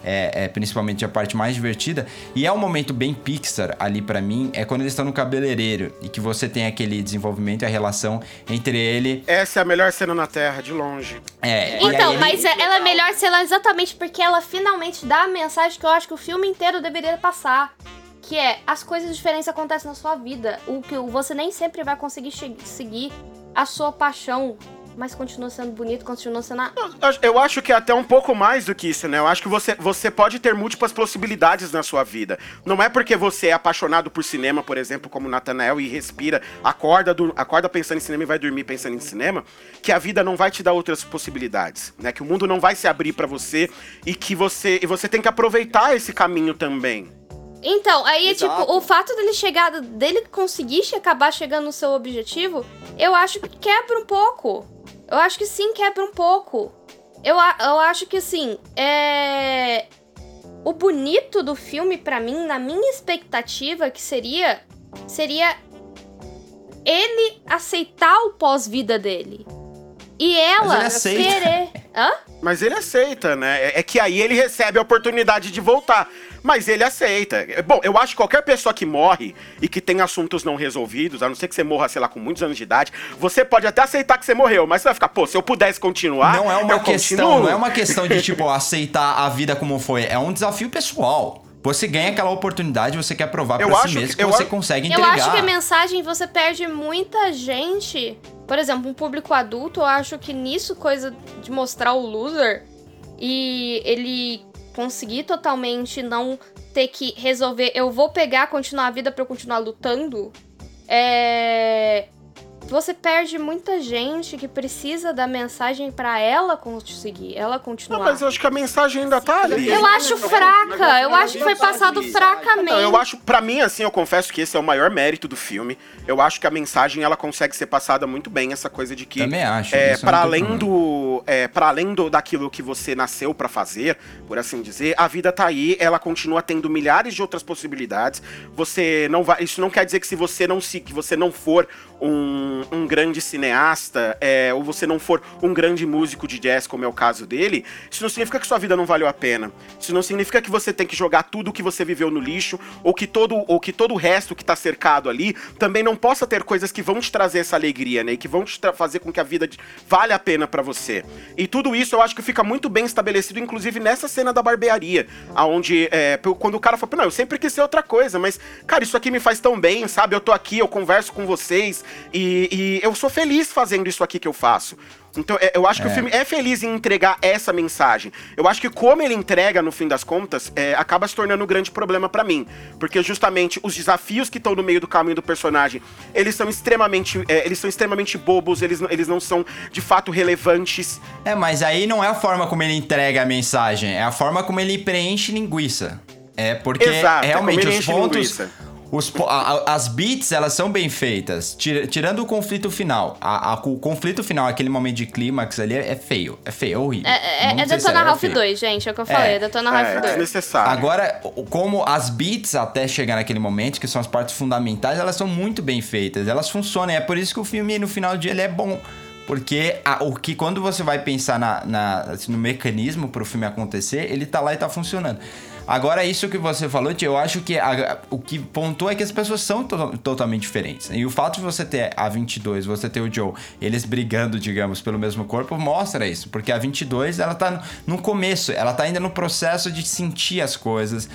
é, é, principalmente a parte mais divertida. E é um momento bem Pixar ali para mim, é quando eles estão no cabeleireiro e que você tem aquele desenvolvimento e a relação entre ele. Essa é a melhor cena na Terra, de longe. É, Então, ele- mas é- ela é melhor se ela exatamente porque ela finalmente dá a mensagem que eu acho que o filme inteiro deveria passar. Que é, as coisas diferentes acontecem na sua vida. O que você nem sempre vai conseguir seguir a sua paixão, mas continua sendo bonito, continua sendo. a- Eu- acho que é até um pouco mais do que isso, né? Eu acho que você, você pode ter múltiplas possibilidades na sua vida. Não é porque você é apaixonado por cinema, por exemplo, como Nathanael, e respira, acorda, do, acorda pensando em cinema e vai dormir pensando em cinema, que a vida não vai te dar outras possibilidades, né? Que o mundo não vai se abrir pra você e que você, e você tem que aproveitar esse caminho também. Então, aí, Exato. tipo, o fato dele chegar, dele conseguir acabar chegando no seu objetivo, eu acho que quebra um pouco. Eu acho que sim, quebra um pouco. Eu, eu acho que, assim, é. O bonito do filme, pra mim, na minha expectativa, que seria. Seria. Ele aceitar o pós-vida dele. E ela querer. Hã? Mas ele aceita, né? É- É que aí ele recebe a oportunidade de voltar. Mas ele aceita. É, Bom, eu acho que qualquer pessoa que morre e que tem assuntos não resolvidos, a não ser que você morra, sei lá, com muitos anos de idade, você pode até aceitar que você morreu, mas você vai ficar, pô, se eu pudesse continuar. Não é uma eu questão, continuo. não é uma questão de tipo aceitar a vida como foi, é um desafio pessoal. Você ganha aquela oportunidade, você quer provar Eu pra acho si mesmo que- que, eu você acho- consegue Eu entregar. acho que a mensagem você perde muita gente. Por exemplo, um público adulto, eu acho que nisso, coisa de mostrar o loser e ele conseguir totalmente não ter que resolver, eu vou pegar, continuar a vida pra eu continuar lutando. É. Você perde muita gente que precisa da mensagem pra ela conseguir, ela Não, continuar. mas eu acho que a mensagem ainda tá ali. Eu acho fraca, eu acho que foi passado fracamente. Não, eu acho, pra mim, assim, eu confesso que esse é o maior mérito do filme. Eu acho que a mensagem ela consegue ser passada muito bem, essa coisa de que Também acho, é para não além do, é, para além do daquilo que você nasceu pra fazer, por assim dizer, a vida tá aí, ela continua tendo milhares de outras possibilidades. Você não vai, isso não quer dizer que se você não se, que você não for um, um grande cineasta, é, ou você não for um grande músico de jazz, como é o caso dele, isso não significa que sua vida não valeu a pena. Isso não significa que você tem que jogar tudo que você viveu no lixo, ou que todo, ou que todo o resto que tá cercado ali também não possa ter coisas que vão te trazer essa alegria, né? E que vão te fazer com que a vida vale a pena pra você. E tudo isso eu acho que fica muito bem estabelecido, inclusive nessa cena da barbearia, aonde é, quando o cara fala, não, eu sempre quis ser outra coisa, mas, cara, isso aqui me faz tão bem, sabe? Eu tô aqui, eu converso com vocês e, e eu sou feliz fazendo isso aqui que eu faço. Então, é, eu acho que o filme é feliz em entregar essa mensagem. Eu acho que como ele entrega, no fim das contas, é, acaba se tornando um grande problema pra mim. Porque justamente os desafios que estão no meio do caminho do personagem, eles são extremamente, é, eles são extremamente bobos, eles, não- eles não são de fato relevantes. É, mas aí não é a forma como ele entrega a mensagem, é a forma como ele preenche linguiça. É porque Exato, é realmente os pontos. linguiça. Os, a- a- as beats, elas são bem feitas. Tira- tirando o conflito final. A- a- o conflito final, aquele momento de clímax ali, é feio. É feio, é horrível. É, é, é Detona Ralph feio. 2, gente, é o que eu falei, é, Detona É, Ralph é 2. desnecessário. Agora, o- como as beats até chegar naquele momento, que são as partes fundamentais, elas são muito bem feitas, elas funcionam. É por isso que o filme, no final do dia, ele é bom. Porque a- o que quando você vai pensar na, na- assim, no mecanismo pro filme acontecer, ele tá lá e tá funcionando. Agora, isso que você falou, Tia, eu acho que a- o que pontua é que as pessoas são to- totalmente diferentes. E o fato de você ter a 22, você ter o Joe, eles brigando, digamos, pelo mesmo corpo, mostra isso. Porque a 22, ela tá no começo, ela tá ainda no processo de sentir as coisas.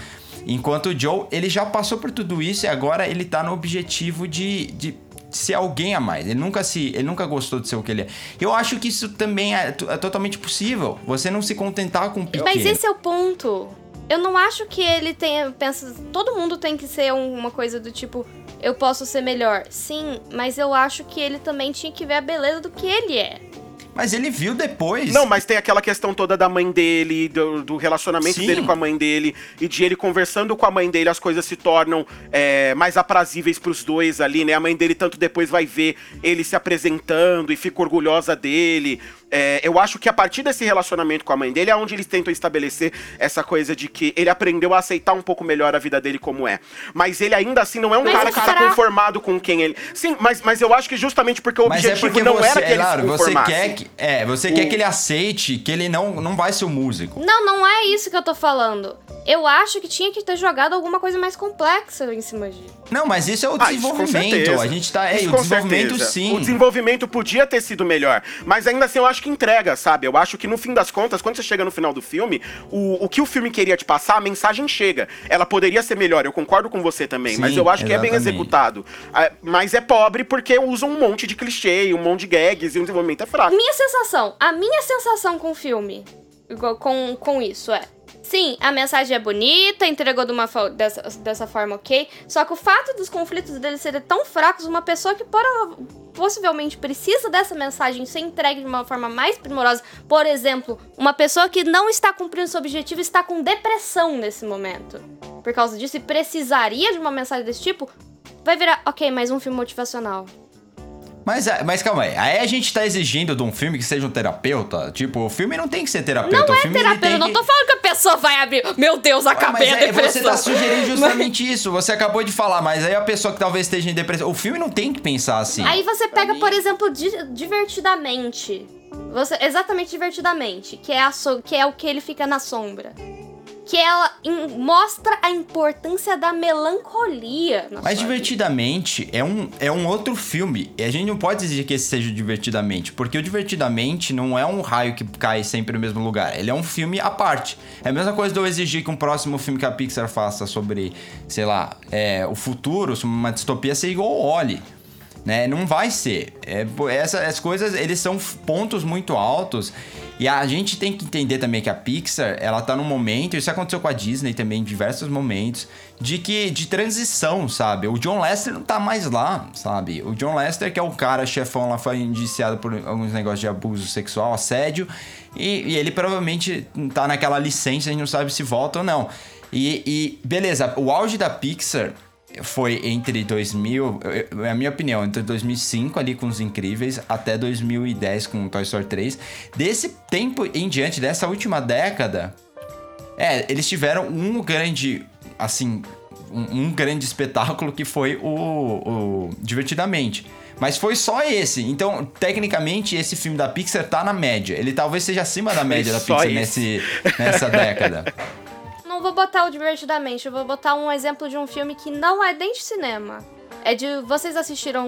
Enquanto o Joe, ele já passou por tudo isso e agora ele tá no objetivo de, de ser alguém a mais. Ele nunca se, ele nunca gostou de ser o que ele é. Eu acho que isso também é, é totalmente possível. Você não se contentar com o pequeno. Mas esse é o ponto. Eu não acho que ele tenha pensa, todo mundo tem que ser uma coisa do tipo eu posso ser melhor. Sim, mas eu acho que ele também tinha que ver a beleza do que ele é. Mas ele viu depois. Não, mas tem aquela questão toda da mãe dele, do, do relacionamento Sim. dele com a mãe dele, e de ele conversando com a mãe dele, as coisas se tornam é, mais aprazíveis pros dois ali, né? A mãe dele tanto depois vai ver ele se apresentando e fica orgulhosa dele. É, eu acho que a partir desse relacionamento com a mãe dele é onde eles tentam estabelecer essa coisa de que ele aprendeu a aceitar um pouco melhor a vida dele como é. Mas ele ainda assim não é um Mas cara que tá será- conformado com quem ele. Sim, mas, mas eu acho que justamente porque o Mas é objetivo porque não você, era que é ele claro, se você conformasse. quer que, é, você quer que ele aceite que ele não, não vai ser o músico. Não, não é isso que eu tô falando. Eu acho que tinha que ter jogado alguma coisa mais complexa em cima de. Não, mas isso é o Ah, desenvolvimento. a gente tá, é, Isso o desenvolvimento certeza. sim. O desenvolvimento podia ter sido melhor, mas ainda assim eu acho que entrega, sabe? Eu acho que no fim das contas, quando você chega no final do filme, o, o que o filme queria te passar, a mensagem chega. Ela poderia ser melhor, eu concordo com você também, Sim, mas eu acho que é bem exatamente. executado. Ah, Mas é pobre porque usa um monte de clichê, um monte de gags e o desenvolvimento é fraco. Minha sensação, a minha sensação com o filme, com, com isso é. Sim, a mensagem é bonita, entregou de uma dessa, dessa forma ok. Só que o fato dos conflitos deles serem tão fracos, uma pessoa que pora- possivelmente precisa dessa mensagem ser entregue de uma forma mais primorosa. Por exemplo, uma pessoa que não está cumprindo seu objetivo está com depressão nesse momento. Por causa disso, e precisaria de uma mensagem desse tipo, vai virar, ok, mais um filme motivacional. Mas, mas calma aí, aí a gente tá exigindo de um filme que seja um terapeuta? Tipo, o filme não tem que ser terapeuta. Não o é terapeuta, não que- tô falando que a pessoa vai abrir. Meu Deus, acabei mas a é, depressão. você tá sugerindo justamente isso. Você acabou de falar, mas aí a pessoa que talvez esteja em depressão. O filme não tem que pensar assim. Aí você pega, por exemplo, di- divertidamente. Você, exatamente divertidamente, que é, a so- que é o que ele fica na sombra. Que ela mostra a importância da melancolia. Mas divertidamente é um, é um outro filme. E a gente não pode exigir que esse seja divertidamente. Porque o divertidamente não é um raio que cai sempre no mesmo lugar. Ele é um filme à parte. É a mesma coisa de eu exigir que um próximo filme que a Pixar faça sobre, sei lá, é, o futuro, sobre uma distopia, seja igual ao Oli. Né? Não vai ser. É, essa, as coisas, eles são pontos muito altos. E a gente tem que entender também que a Pixar, ela tá num momento, isso aconteceu com a Disney também em diversos momentos, de que de transição, sabe? O John Lester não tá mais lá, sabe? O John Lester, que é o cara chefão lá, foi indiciado por alguns negócios de abuso sexual, assédio, e, e ele provavelmente tá naquela licença, a gente não sabe se volta ou não. E, e beleza, o auge da Pixar foi entre 2000, eu- é a minha opinião, entre 2005 ali com Os Incríveis até 2010 com Toy Story 3. Desse tempo em diante, dessa última década, é, eles tiveram um grande, assim, um, um grande espetáculo que foi o, o Divertidamente. Mas foi só esse. Então, tecnicamente, esse filme da Pixar tá na média. Ele talvez seja acima da média da só Pixar esse. nesse, nessa década. Não vou botar o divertidamente, eu vou botar um exemplo de um filme que não é nem de cinema. É de. Vocês assistiram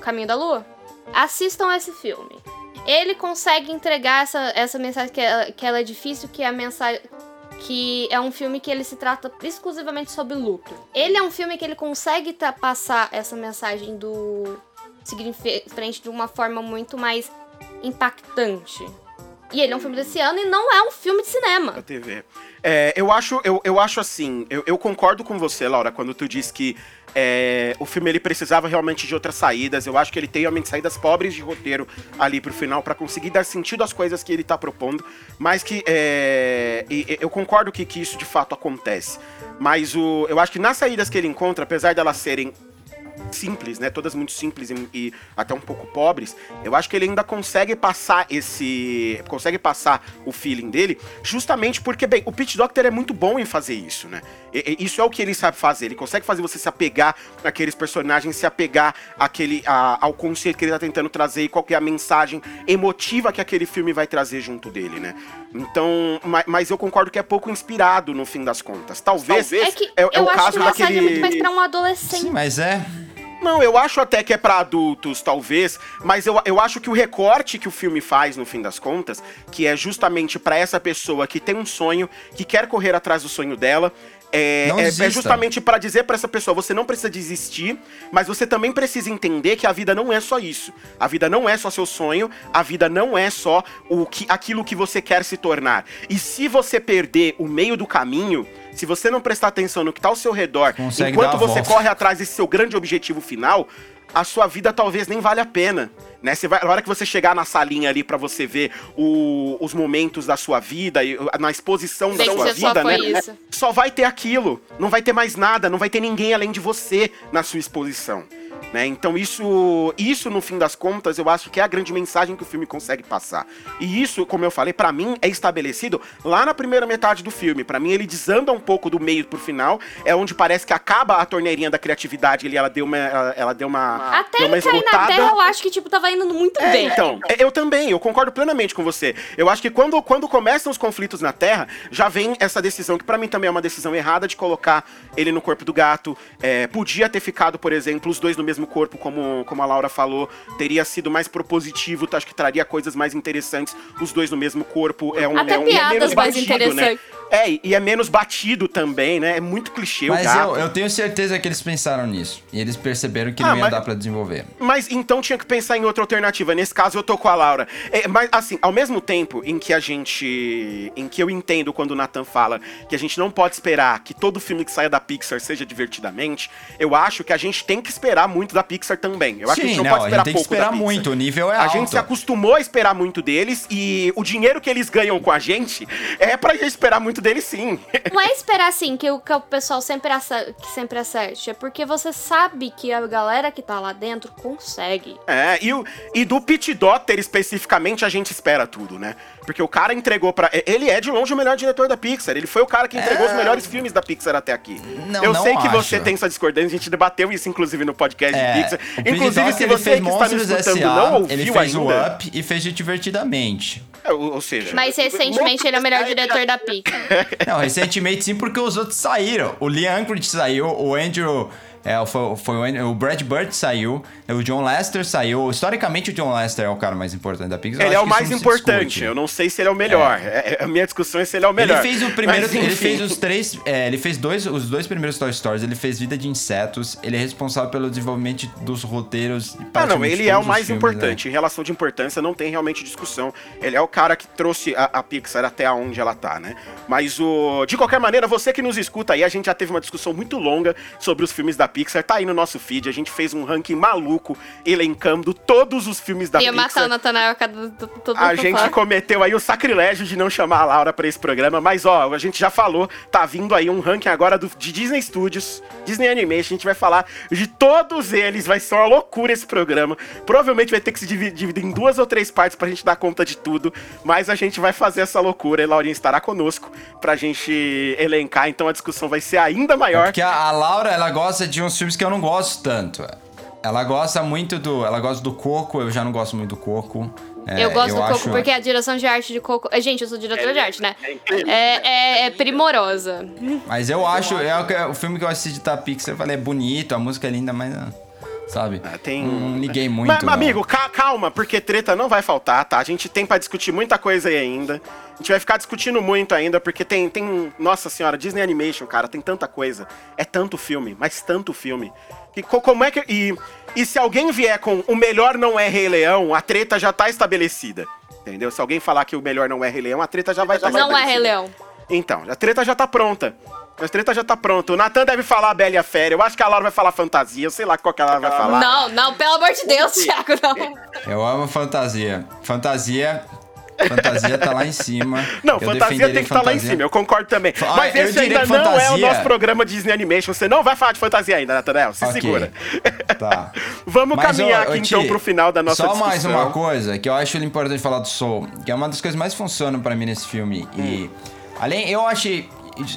Caminho da Lua? Assistam esse filme. Ele consegue entregar essa, essa mensagem que ela, que ela é difícil, que é a mensagem. Que é um filme que ele se trata exclusivamente sobre luto. Ele é um filme que ele consegue passar essa mensagem do seguir em frente de uma forma muito mais impactante. E ele é um filme desse ano e não é um filme de cinema. da TV. É, eu acho, eu, eu acho assim, eu, eu concordo com você, Laura, quando tu diz que é, o filme ele precisava realmente de outras saídas. Eu acho que ele tem realmente saídas pobres de roteiro ali pro final pra conseguir dar sentido às coisas que ele tá propondo. Mas que é, eu concordo que, que isso de fato acontece. Mas o, eu acho que nas saídas que ele encontra, apesar de elas serem simples, né? Todas muito simples e, e até um pouco pobres. Eu acho que ele ainda consegue passar esse, consegue passar o feeling dele, justamente porque bem, o Pete Doctor é muito bom em fazer isso, né? E- e isso é o que ele sabe fazer. Ele consegue fazer você se apegar naqueles personagens, se apegar àquele, a- ao conceito que ele tá tentando trazer e qual que é a mensagem emotiva que aquele filme vai trazer junto dele, né? Então, ma- mas, eu concordo que é pouco inspirado no fim das contas. Talvez, É que é, é eu o acho caso que daquele é muito mais pra um adolescente. Sim, mas é. Não, eu acho até que é pra adultos, talvez, mas eu, eu acho que o recorte que o filme faz, no fim das contas, que é justamente pra essa pessoa que tem um sonho, que quer correr atrás do sonho dela, É, é- é desista. justamente pra dizer pra essa pessoa, você não precisa desistir, mas você também precisa entender que a vida não é só isso. A vida não é só seu sonho, a vida não é só o que, aquilo que você quer se tornar. E se você perder o meio do caminho, se você não prestar atenção no que tá ao seu redor, Consegue enquanto você volta. corre atrás desse seu grande objetivo final, a sua vida talvez nem vale a pena. Né? Você vai, na hora que você chegar na salinha ali pra você ver o- os momentos da sua vida, e, na exposição da Ver que sua vida, né? isso. Só vai ter aquilo. Não vai ter mais nada, não vai ter ninguém além de você na sua exposição. Né? Então isso, isso no fim das contas, eu acho que é a grande mensagem que o filme consegue passar. E isso, como eu falei, pra mim é estabelecido lá na primeira metade do filme. Pra mim ele desanda um pouco do meio pro final, é onde parece que acaba a torneirinha da criatividade, ele ela deu uma ela, ela deu uma Até deu uma ele cair na terra, eu acho que, tipo, tava indo muito É, bem. então, eu também, eu concordo plenamente com você. Eu acho que quando, quando começam os conflitos na Terra, já vem essa decisão, que pra mim também é uma decisão errada, de colocar ele no corpo do gato. É, podia ter ficado, por exemplo, os dois no mesmo corpo, como, como a Laura falou. Teria sido mais propositivo, acho que traria coisas mais interessantes. Os dois no mesmo corpo. É um, Até é um, é piadas menos mais batido, né? É, e- é menos batido também, né? É muito clichê o Mas gato. eu, eu tenho certeza que eles pensaram nisso. E eles perceberam que Ah, não ia mas- dar pra desenvolver. Mas então tinha que pensar em outra alternativa. Nesse caso, eu tô com a Laura. É, mas, assim, ao mesmo tempo em que a gente. em que eu entendo quando o Nathan fala que a gente não pode esperar que todo filme que saia da Pixar seja divertidamente, eu acho que a gente tem que esperar muito da Pixar também. Eu acho que a gente Sim, não, não, pode a esperar gente tem que pouco esperar muito, o nível é A alto. gente se acostumou a esperar muito deles e o dinheiro que eles ganham com a gente é pra gente esperar muito deles sim. Não é esperar assim que o, que o pessoal sempre, acer- que sempre acerte. É porque você sabe que a galera que tá lá dentro consegue. É, e, o, e do Pete Dotter especificamente a gente espera tudo, né? Porque o cara entregou pra. Ele é de longe o melhor diretor da Pixar. Ele foi o cara que entregou os melhores filmes da Pixar até aqui. É. Não, Eu não sei que acho. você tem essa discordância, a gente debateu isso inclusive no podcast É, de Pixar. Inclusive, Docter, se ele você fez que está me escutando S.A., não ouviu ele fez ainda. o Up e fez Divertidamente. É, ou, ou seja. Mas recentemente ele é o melhor diretor da Pixar. Não, recentemente sim, porque os outros saíram. O Lee Anchorage saiu, o Andrew... É, foi, foi o, o Brad Bird saiu, o John Lester saiu. Historicamente, o John Lester é o cara mais importante da Pixar. Ele é o mais importante. Eu não sei se ele é o melhor. É, é- a minha discussão é se ele é o melhor. Ele fez o primeiro, Mas, ele fez os três, é, ele fez dois, os dois primeiros Toy Stories, ele fez Vida de Insetos, ele é responsável pelo desenvolvimento dos roteiros. Ah, não, ele é o mais filmes, importante. Em relação de importância, não tem realmente discussão. Ele é o cara que trouxe a, a Pixar até onde ela tá, né? Mas o. De qualquer maneira, você que nos escuta aí, a gente já teve uma discussão muito longa sobre os filmes da Pixar. Tá aí no nosso feed. A gente fez um ranking maluco, elencando todos os filmes da Ia matar Pixar. o Nathanael a cada todo A gente fala. cometeu aí o sacrilégio de não chamar a Laura pra esse programa, mas ó, a gente já falou, tá vindo aí um ranking agora do- de Disney Studios, Disney Animation, a gente vai falar de todos eles, vai ser uma loucura esse programa. Provavelmente vai ter que se divi- dividir em duas ou três partes pra gente dar conta de tudo, mas a gente vai fazer essa loucura e Laurinha estará conosco pra gente elencar, então a discussão vai ser ainda maior. Porque a, a Laura, ela gosta de uns filmes que eu não gosto tanto. Ela gosta muito do. Ela gosta do Coco, eu já não gosto muito do Coco. É, eu gosto do Coco acho- porque a direção de arte de Coco. eh, Gente, eu sou diretora de arte, né? É, é, é primorosa. Mas eu acho. É o, filme que eu assisti da Pixar, eu falei, é bonito, a música é linda, mas. Sabe? Ah, tem- Não, não liguei muito. Mas, não. amigo, ca- calma, porque treta não vai faltar, tá? A gente tem pra discutir muita coisa aí ainda. A gente vai ficar discutindo muito ainda, porque tem, tem. Nossa senhora, Disney Animation, cara, tem tanta coisa. É tanto filme, mas tanto filme. E co- como é que. E, e se alguém vier com o melhor não é Rei Leão, a treta já tá estabelecida. Entendeu? Se alguém falar que o melhor não é Rei Leão, a treta já vai estar Não é Rei Leão. Então, a treta já tá pronta. A treta já tá pronta. O Natan deve falar a Bela e a Fera. Eu acho que a Laura vai falar fantasia. Eu sei lá qual que ela vai falar. Não, não, pelo amor de Deus, Thiago, não. Eu amo fantasia. Fantasia. Fantasia tá lá em cima. Não, Eu fantasia tem que estar lá em fantasia. cima, eu concordo também. Ah, Mas eu esse ainda que não é o fantasia- nosso programa Disney Animation. Você não vai falar de fantasia ainda, Nathanael. Se Ok. segura. Tá. Vamos Mas, caminhar ô, ô, aqui Ti, então pro final da nossa Só discussão. mais uma coisa que eu acho importante falar do Soul, que é uma das coisas mais funcionam pra mim nesse filme. E além, eu achei.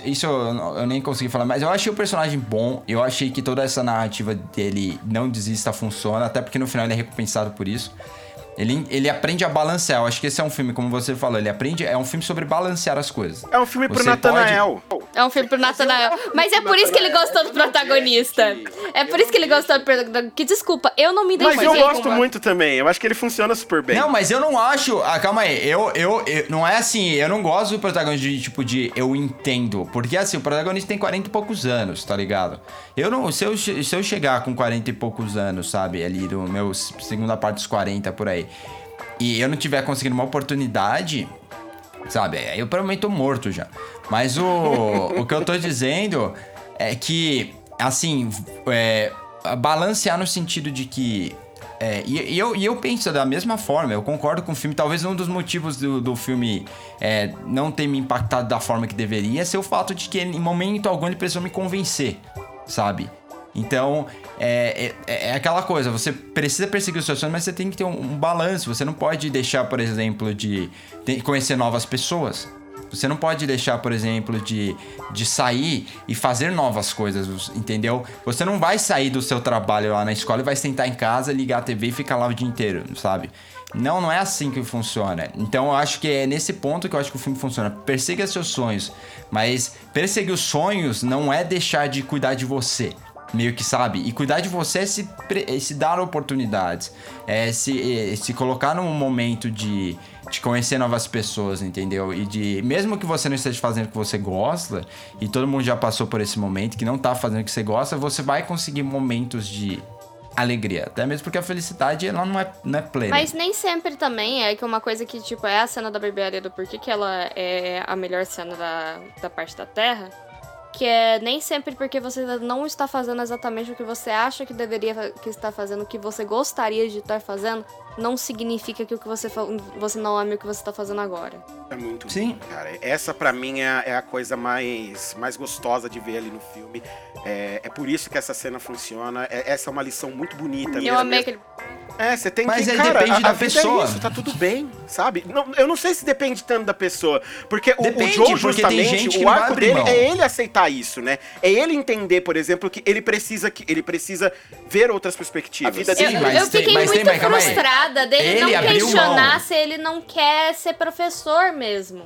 Isso eu, nem consegui falar, mas eu achei o personagem bom. Eu achei que toda essa narrativa dele não desista funciona, até porque no final ele é recompensado por isso. Ele, ele aprende a balancear. Eu acho que esse é um filme, como você falou, ele aprende. É um filme sobre balancear as coisas. É um filme pro Você Nathanael. É um filme pro Nathanael. Mas é por isso que ele gostou do protagonista. É por isso que ele gostou do protagonista. Que desculpa, eu não me Mas eu identifiquei gosto muito também. Eu acho que ele funciona super bem. Não, mas eu não acho. Ah, calma aí. Eu, eu, eu- Não é assim. Eu não gosto do protagonista de tipo de eu entendo. Porque assim, o protagonista tem 40 e poucos anos, tá ligado? Eu não. Se eu, se eu chegar com 40 e poucos anos, sabe? Ali no meu segunda parte dos 40 por aí. E eu não tiver conseguindo uma oportunidade. Sabe? Eu provavelmente tô morto já. Mas o, o que eu tô dizendo é que, assim, é, balancear no sentido de que. é, e, e eu, e eu penso da mesma forma, eu concordo com o filme. Talvez um dos motivos do, do filme é, não ter me impactado da forma que deveria ser o fato de que em momento algum ele precisou me convencer, sabe? Então, é, é, é aquela coisa, você precisa perseguir os seus sonhos, mas você tem que ter um, um balanço. Você não pode deixar, por exemplo, de ter- conhecer novas pessoas. Você não pode deixar, por exemplo, de, de sair e fazer novas coisas, entendeu? Você não vai sair do seu trabalho lá na escola e vai sentar em casa, ligar a TV e ficar lá o dia inteiro, sabe? Não, não é assim que funciona. Então eu acho que é nesse ponto que eu acho que o filme funciona. Persiga seus sonhos, mas perseguir os sonhos não é deixar de cuidar de você. Meio que sabe? E cuidar de você é se, é se dar oportunidades. É se, é se colocar num momento de, de conhecer novas pessoas, entendeu? E de. Mesmo que você não esteja fazendo o que você gosta, e todo mundo já passou por esse momento, que não tá fazendo o que você gosta, você vai conseguir momentos de alegria. Até mesmo porque a felicidade ela não é, não é plena. Mas nem sempre também é que uma coisa que, tipo, é a cena da barbearia do porquê que ela é a melhor cena da, da parte da Terra. Que é nem sempre porque você não está fazendo exatamente o que você acha que deveria que está fazendo, o que você gostaria de estar fazendo, não significa que o que você, você não ame o que você está fazendo agora. É muito Sim. bom, cara. Essa pra mim é, é a coisa mais, mais gostosa de ver ali no filme. É, é por isso que essa cena funciona. É- essa é uma lição muito bonita mesmo. Eu amei aquele. É, você tem Mas que, aí cara, depende a, da a vida pessoa. É isso, tá tudo bem, sabe? Não, eu não sei se depende tanto da pessoa, porque o, o Depende, Joe porque tem justamente, o arco dele mão. é ele aceitar isso, né? É ele entender, por exemplo, que ele precisa que ele precisa ver outras perspectivas. A vida Eu, dele- Sim, mas eu tem- fiquei mas tem- muito mas aí. frustrada dele Ele não questionar mão. se ele não quer ser professor mesmo.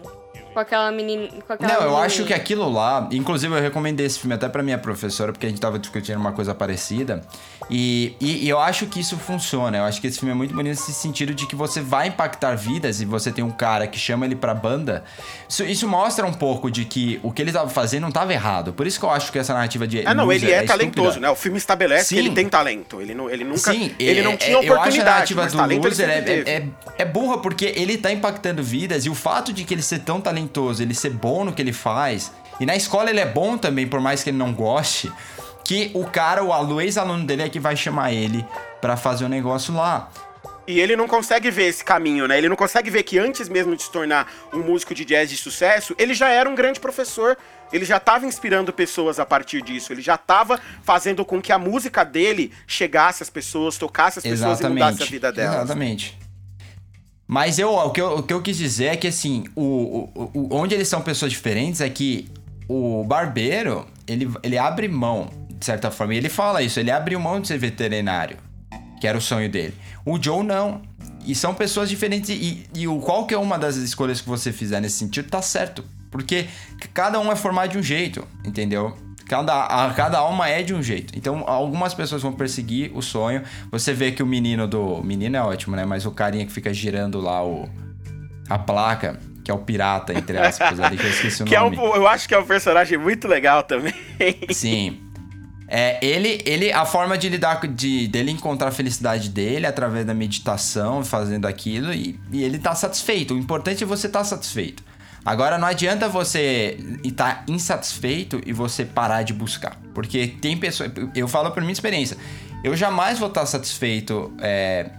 Com aquela menina. Com aquela Não, eu menininha. acho que aquilo lá. Inclusive, eu recomendei esse filme até pra minha professora, porque a gente tava discutindo uma coisa parecida. E, e, e eu acho que isso funciona. Eu acho que esse filme é muito bonito nesse sentido de que você vai impactar vidas e você tem um cara que chama ele pra banda. Isso, isso mostra um pouco de que o que ele tava fazendo não tava errado. Por isso que eu acho que essa narrativa de. Ah, não, ele é, estúpida. talentoso, né? O filme estabelece Sim. que ele tem talento. Ele, não, ele nunca. Sim, ele não é- tinha é- Eu acho a oportunidade, narrativa do talento loser é, é, é, é burra porque ele tá impactando vidas e o fato de que ele ser tão talentoso, ele ser bom no que ele faz, e na escola ele é bom também, por mais que ele não goste, que o cara, o alu- ex-aluno dele é que vai chamar ele pra fazer o negócio lá. E ele não consegue ver esse caminho, né? Ele não consegue ver que antes mesmo de se tornar um músico de jazz de sucesso, ele já era um grande professor. Ele já estava inspirando pessoas a partir disso. Ele já estava fazendo com que a música dele chegasse às pessoas, tocasse as pessoas e mudasse a vida delas. Exatamente. Mas eu, o, que eu, o que eu quis dizer é que, assim, o, o, o- onde eles são pessoas diferentes é que o barbeiro, ele, ele abre mão, de certa forma. E ele fala isso, ele abriu mão de ser veterinário, que era o sonho dele. O Joe não. E são pessoas diferentes. E, e o, qualquer uma das escolhas que você fizer nesse sentido tá certo. Porque cada um é formado de um jeito, entendeu? Cada, a, cada alma é de um jeito. Então, algumas pessoas vão perseguir o sonho. Você vê que o menino do. Menino é ótimo, né? Mas o carinha que fica girando lá o. A placa, que é o pirata, entre aspas, ali, que eu esqueci o Que é um, nome. eu acho que é um personagem muito legal também. Sim. É, ele, ele, a forma de lidar de dele encontrar a felicidade dele através da meditação, fazendo aquilo, e, e ele tá satisfeito. O importante é você estar satisfeito. Agora não adianta você estar insatisfeito e você parar de buscar. Porque tem pessoas. Eu falo por minha experiência. Eu jamais vou estar satisfeito é,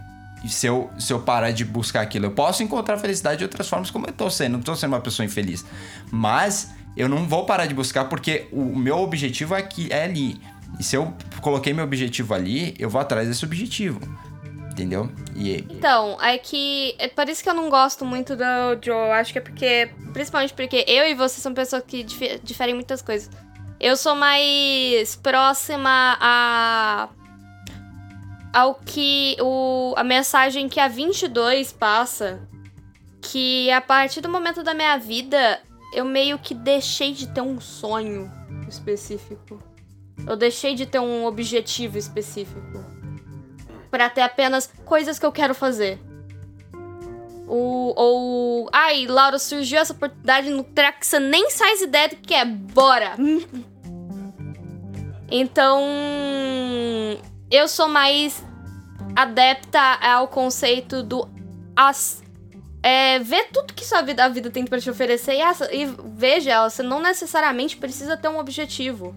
se, eu, se eu parar de buscar aquilo. Eu posso encontrar felicidade de outras formas, como eu tô sendo. Não tô sendo uma pessoa infeliz. Mas eu não vou parar de buscar porque o meu objetivo é, aqui, é ali. E se eu coloquei meu objetivo ali, eu vou atrás desse objetivo. Entendeu? E Então, é que. É por isso que eu não gosto muito do Joe. Acho que é porque. Principalmente porque eu e você são pessoas que dif- diferem muitas coisas. Eu sou mais próxima a. ao que o, a mensagem que a 22 passa, que a partir do momento da minha vida eu meio que deixei de ter um sonho específico. Eu deixei de ter um objetivo específico. Pra ter apenas coisas que eu quero fazer. O, ou. Ai, Laura, surgiu essa oportunidade no track que você nem faz ideia do que é. Bora! Então. Eu sou mais adepta ao conceito do. As, é, ver tudo que sua vida, a vida tem pra te oferecer e, essa, e veja, você não necessariamente precisa ter um objetivo.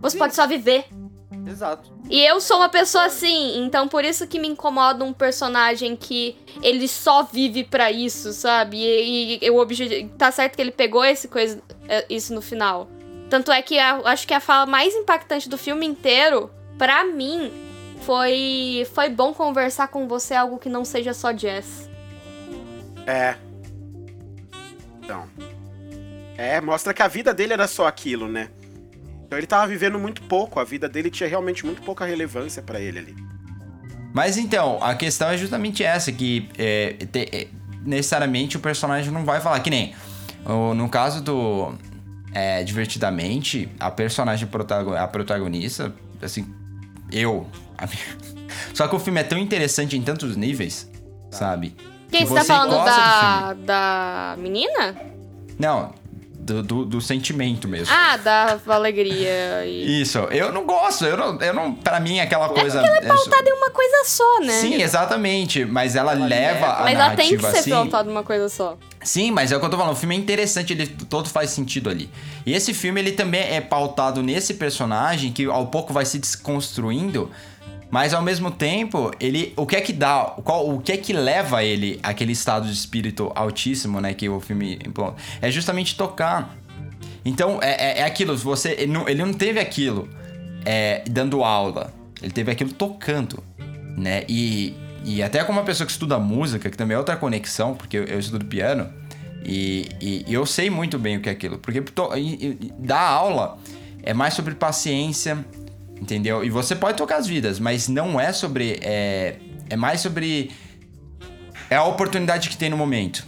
Você pode só viver. Exato. E eu sou uma pessoa assim, então por isso que me incomoda um personagem que ele só vive pra isso, sabe? E, e, e o objetivo. Tá certo que ele pegou esse coisa, é, isso no final. Tanto é que a, acho que a fala mais impactante do filme inteiro, pra mim, foi. Foi bom conversar com você algo que não seja só jazz. É. Então. É, mostra que a vida dele era só aquilo, né? Então ele tava vivendo muito pouco, a vida dele tinha realmente muito pouca relevância pra ele ali. Mas então, a questão é justamente essa, que é, te- é, necessariamente o personagem não vai falar, que nem o- no caso do é, Divertidamente, a personagem protago- a protagonista, assim, eu. a minha- Só que o filme é tão interessante em tantos níveis, sabe? Quem que você tá falando da, da menina? Não, do, do, do sentimento mesmo. Ah, da alegria e. Isso, eu não gosto, eu não, eu não pra mim aquela coisa... Ela é é pautada em uma coisa só, né? Sim, exatamente, mas ela, leva a Mas ela tem que ser assim. pautada em uma coisa só. Sim, mas é o que eu tô falando, o filme é interessante, ele todo faz sentido ali. E esse filme ele também é pautado nesse personagem que ao pouco vai se desconstruindo, mas ao mesmo tempo, ele o que é que dá, qual, o que é que leva ele àquele estado de espírito altíssimo, né, que o filme implanta? É justamente tocar. Então, é, é, é aquilo, você ele não, ele não teve aquilo é, dando aula, ele teve aquilo tocando, né? E, e até como uma pessoa que estuda música, que também é outra conexão, porque eu, eu estudo piano, e, e- e eu sei muito bem o que é aquilo. Porque to, e, dar aula é mais sobre paciência, entendeu? E você pode tocar as vidas, mas não é sobre. É, é mais sobre. É a oportunidade que tem no momento.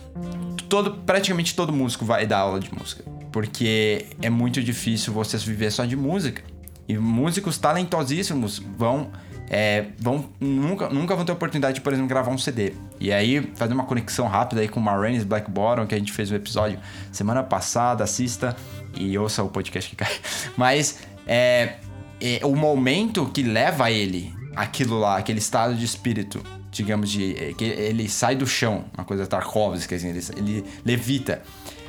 Todo, praticamente todo músico vai dar aula de música. Porque é muito difícil você viver só de música. E músicos talentosíssimos vão. é, vão nunca, nunca vão ter oportunidade de, por exemplo, gravar um CD. E aí, fazer uma conexão rápida aí com Marines Black Bottom, que a gente fez um episódio semana passada, assista e ouça o podcast que cai. Mas é, é o momento que leva ele aquilo lá, aquele estado de espírito, digamos, de é, que ele sai do chão, uma coisa Tarkovsky, assim, ele, ele levita,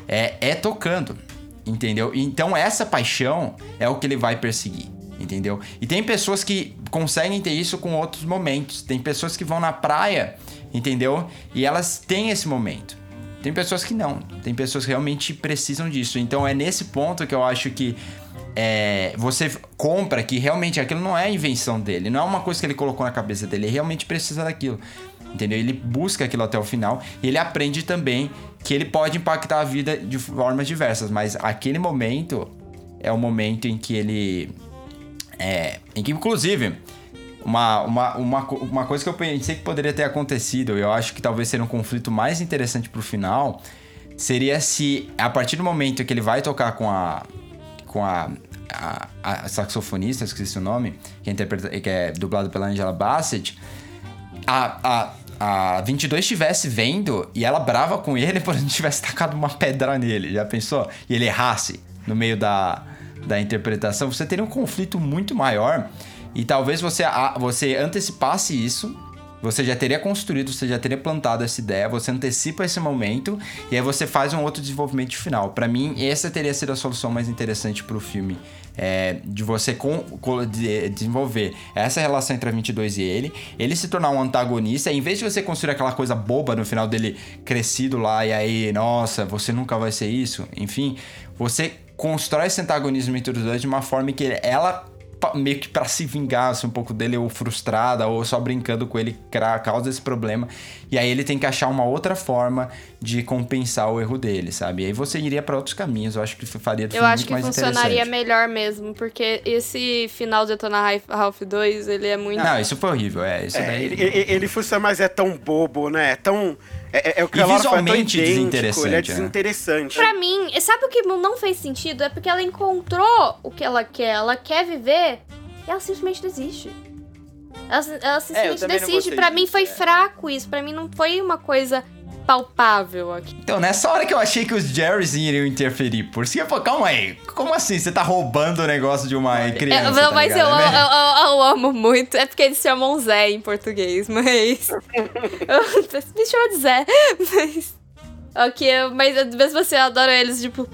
é, é tocando, entendeu? Então essa paixão é o que ele vai perseguir, entendeu? E tem pessoas que conseguem ter isso com outros momentos, tem pessoas que vão na praia, entendeu? E elas têm esse momento. Tem pessoas que não, tem pessoas que realmente precisam disso. Então é nesse ponto que eu acho que é, você compra que realmente aquilo não é invenção dele, não é uma coisa que ele colocou na cabeça dele, ele realmente precisa daquilo. Entendeu? Ele busca aquilo até o final e ele aprende também que ele pode impactar a vida de formas diversas, mas aquele momento é o momento em que ele. É, em que, inclusive, uma, uma, uma, uma coisa que eu pensei que poderia ter acontecido, eu acho que talvez seria um conflito mais interessante pro final, seria se a partir do momento que ele vai tocar com a. com a. a, a saxofonista, esqueci o nome, que é, interpreta- que é dublado pela Angela Bassett, a, a, a 22 estivesse vendo e ela brava com ele por não tivesse tacado uma pedra nele, já pensou? E ele errasse no meio da, da interpretação, você teria um conflito muito maior e talvez você, você antecipasse isso. Você já teria construído, você já teria plantado essa ideia, você antecipa esse momento e aí você faz um outro desenvolvimento final. Pra mim, essa teria sido a solução mais interessante pro filme. É, de você com- co- de- desenvolver essa relação entre a 22 e ele, ele se tornar um antagonista, em vez de você construir aquela coisa boba no final dele crescido lá e aí, nossa, você nunca vai ser isso, enfim, você constrói esse antagonismo entre os dois de uma forma que ela meio que pra se vingar assim, um pouco dele, ou frustrada, ou só brincando com ele, causa esse problema. E aí ele tem que achar uma outra forma de compensar o erro dele, sabe? E aí você iria pra outros caminhos. Eu acho que faria do Eu acho que mais funcionaria melhor mesmo, porque esse final de Ralph- Ralph 2, ele é muito. Não, isso foi horrível, é. Isso É, daí. ele, ele, ele funciona, mas é tão bobo, né? É tão. É, é- é o que E a Laura fala, é visualmente idêntico, Ele é desinteressante, né? desinteressante. Pra mim, sabe o que não fez sentido? É porque ela encontrou o que ela quer, ela quer viver e ela simplesmente desiste. Ela, ela simplesmente também não desiste. Pra mim disso, foi é. fraco isso. Pra mim não foi uma coisa palpável aqui. Então, nessa hora que eu achei que os Jerrys iriam interferir, por que eu falei, calma aí, como assim? Você tá roubando o negócio de uma criança? É, não, tá mas eu, eu, É eu- eu amo muito. É porque eles chamam Zé em português, mas. Me chama de Zé. Mas. Ok, mas mesmo assim eu adoro eles, tipo.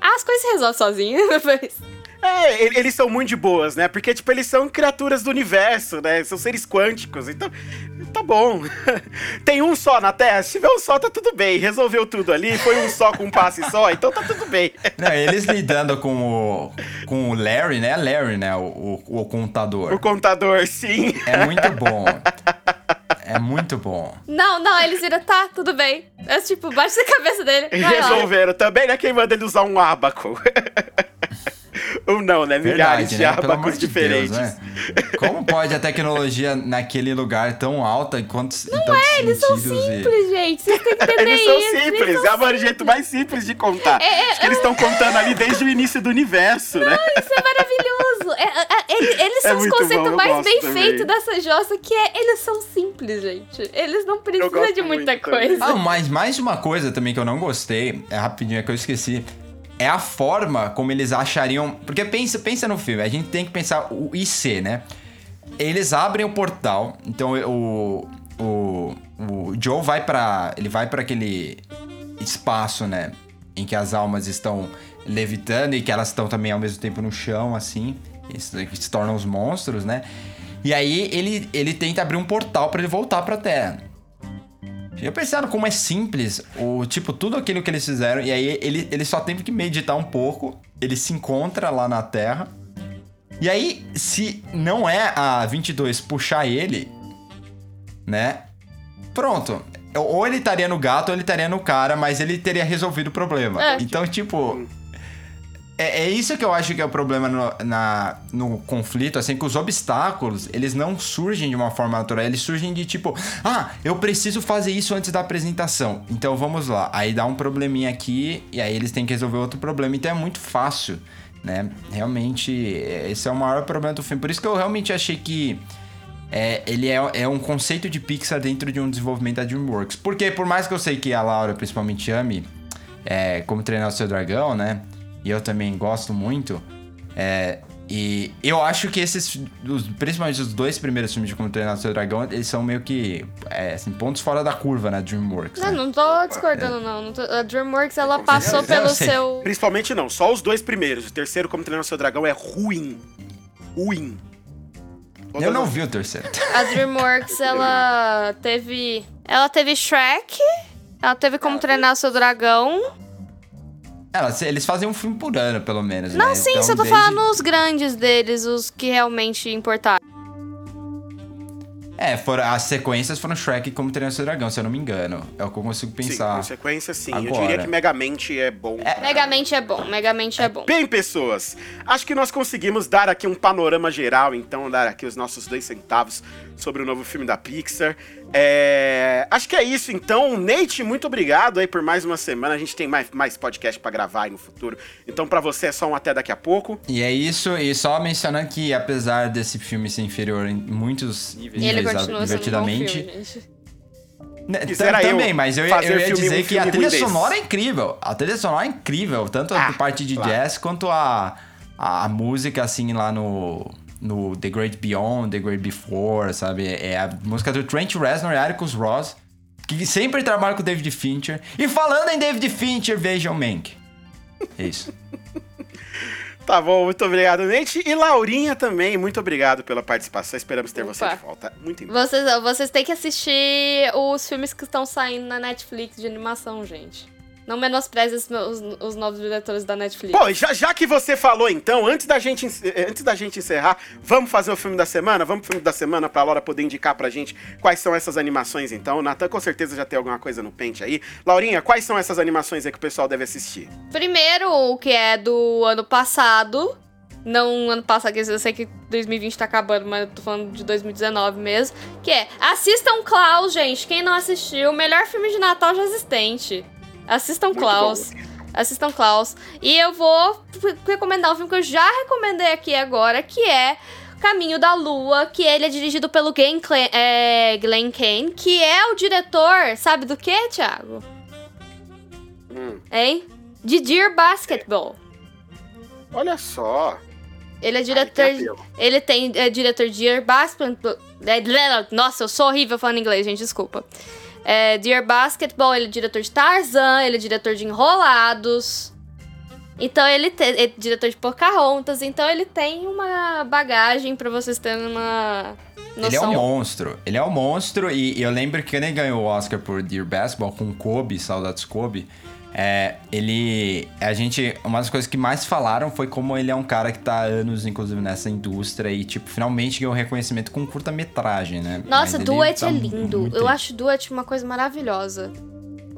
Ah, as coisas se resolvem sozinhas. Mas... É, eles são muito de boas, né? Porque, tipo, eles são criaturas do universo, né? São seres quânticos, então. Tá bom. Tem um só na Terra? Se tiver um só, tá tudo bem. Resolveu tudo ali, foi um só com um passe só, então tá tudo bem. Não, eles lidando com o, com o Larry, né? Larry, né? O, o, o contador. O contador, sim. É muito bom. É muito bom. Não, não, eles viram, tá, tudo bem. É tipo, baixa a cabeça dele. Vai lá. Resolveram também, né? Quem manda ele usar um ábaco? Ou não, né? Milhares Verdade, de né? Ábacos de diferentes. Deus, né? Como pode a tecnologia naquele lugar tão alta enquanto em tantos É, eles são sentidos e- simples, gente. Vocês têm que entender Eles são isso. simples, eles é são o jeito mais simples de contar. É, Acho que eles estão contando ali desde o início do universo, né? Isso é maravilhoso. É, é, ele- eles É são os bom, conceitos mais bem feitos dessa jossa, que é eles são simples, gente. Eles não precisam de muita muito também. coisa. Ah, mas mais uma coisa também que eu não gostei, é rapidinho, é que eu esqueci. É a forma como eles achariam. Porque pensa, pensa no filme, a gente tem que pensar o IC, né? Eles abrem o portal, então o. O, o Joe vai pra. Ele vai para aquele espaço, né? Em que as almas estão levitando e que elas estão também ao mesmo tempo no chão, assim. que se tornam os monstros, né? E aí ele, ele tenta abrir um portal pra ele voltar pra Terra. Já pensaram como é simples, o tipo, tudo aquilo que eles fizeram, e aí ele, ele só teve que meditar um pouco, ele se encontra lá na Terra. E aí, se não é a 22 puxar ele, né? Pronto. Ou ele estaria no gato ou ele estaria no cara, mas ele teria resolvido o problema. É. Então, tipo. É, é isso que eu acho que é o problema no, na, no conflito, assim, que os obstáculos, eles não surgem de uma forma natural, eles surgem de tipo, ah, eu preciso fazer isso antes da apresentação, então vamos lá. Aí dá um probleminha aqui, e aí eles têm que resolver outro problema, então é muito fácil, né? Realmente, é- esse é o maior problema do filme. Por isso que eu realmente achei que é, ele é, é um conceito de Pixar dentro de um desenvolvimento da DreamWorks. Porque por mais que eu sei que a Laura principalmente ame é, como treinar o seu dragão, né? E eu também gosto muito. É, e eu acho que esses, os- principalmente os dois primeiros filmes de Como Treinar o Seu Dragão, eles são meio que é, assim, pontos fora da curva, né? DreamWorks. Não, né? não tô discordando, não. não tô- a DreamWorks, ela passou pelo sei. seu... Principalmente não, só os dois primeiros. O terceiro, como treinar o seu dragão, é ruim. Ruim. Todas Eu não as- vi o terceiro. A DreamWorks, ela teve... Ela teve Shrek, ela teve Como Treinar Seu Dragão. Elas- eles fazem um filme por ano, pelo menos. Não, né? sim, Então, só tô desde- falando os grandes deles, os que realmente importaram. É, foram, as sequências foram Shrek e Como Treinar Seu Dragão, se eu não me engano. É o que eu consigo Sim, pensar. com sequência, sim. Eu agora. diria que Megamente é bom. Megamente é bom, Megamente é bom. Bem, pessoas, acho que nós conseguimos dar aqui um panorama geral, então, dar aqui os nossos dois centavos sobre o novo filme da Pixar. É, Acho que é isso, então. Nate, muito obrigado aí por mais uma semana. A gente tem mais, mais podcast pra gravar aí no futuro. Então, pra você é só um até daqui a pouco. E é isso, e só mencionando que apesar desse filme ser inferior em muitos níveis, E ele a- continua sendo um bom divertidamente. filme. Né, Quisera tam- eu também, mas eu, eu ia filme- dizer um que a trilha desse. sonora é incrível. A trilha sonora é incrível, tanto a Ah, parte de claro. jazz quanto a, a, a música, assim, lá no, no The Great Beyond, The Great Before, sabe? É a música do Trent Reznor e Atticus Ross, que sempre trabalha com o David Fincher. E falando em David Fincher, vejam Mank. É isso. Tá bom, muito obrigado, Nate. E Laurinha também, muito obrigado pela participação. Esperamos ter você Opa. de volta. Muito em Vocês, vocês têm que assistir os filmes que estão saindo na Netflix de animação, gente. Não menospreze os, meus- os novos diretores da Netflix. Pô, já, já que você falou então, antes da, gente, eh, antes da gente encerrar, vamos fazer o filme da semana? Vamos pro filme da semana pra Laura poder indicar pra gente quais são essas animações então. O Natan com certeza já tem alguma coisa no pente aí. Laurinha, quais são essas animações aí que o pessoal deve assistir? Primeiro, o que é do ano passado. Não ano passado, que eu sei que 2020 tá acabando, mas eu tô falando de 2019 mesmo. Que é, assistam Klaus, gente. Quem não assistiu, o melhor filme de Natal já existente. Assistam Klaus. Assistam Klaus. E eu vou recomendar um filme que eu já recomendei aqui agora, que é Caminho da Lua, que ele é dirigido pelo Glenn, é, Glenn Kane, que é o diretor, sabe do que, Thiago? Hum, Hein? De Dear Basketball. olha só. Ele é Ai, diretor. apelo. ele tem é, diretor de Dear Basketball. é, Nossa, eu sou horrível falando inglês, gente, desculpa. É, Dear Basketball, ele é diretor de Tarzan, ele é diretor de Enrolados. Então ele. É diretor de Pocahontas, então ele tem uma bagagem pra vocês terem uma Ele é um noção. monstro. Ele é um monstro. E, e eu lembro que ele ganhou o Oscar por Dear Basketball com Kobe, Saudades Kobe. É, ele. A gente. Uma das coisas que mais falaram foi como ele é um cara que tá há anos, inclusive, nessa indústria. E, tipo, finalmente ganhou reconhecimento com curta-metragem, né? Nossa, Duet tá é lindo. muito Eu acho Duet uma coisa maravilhosa.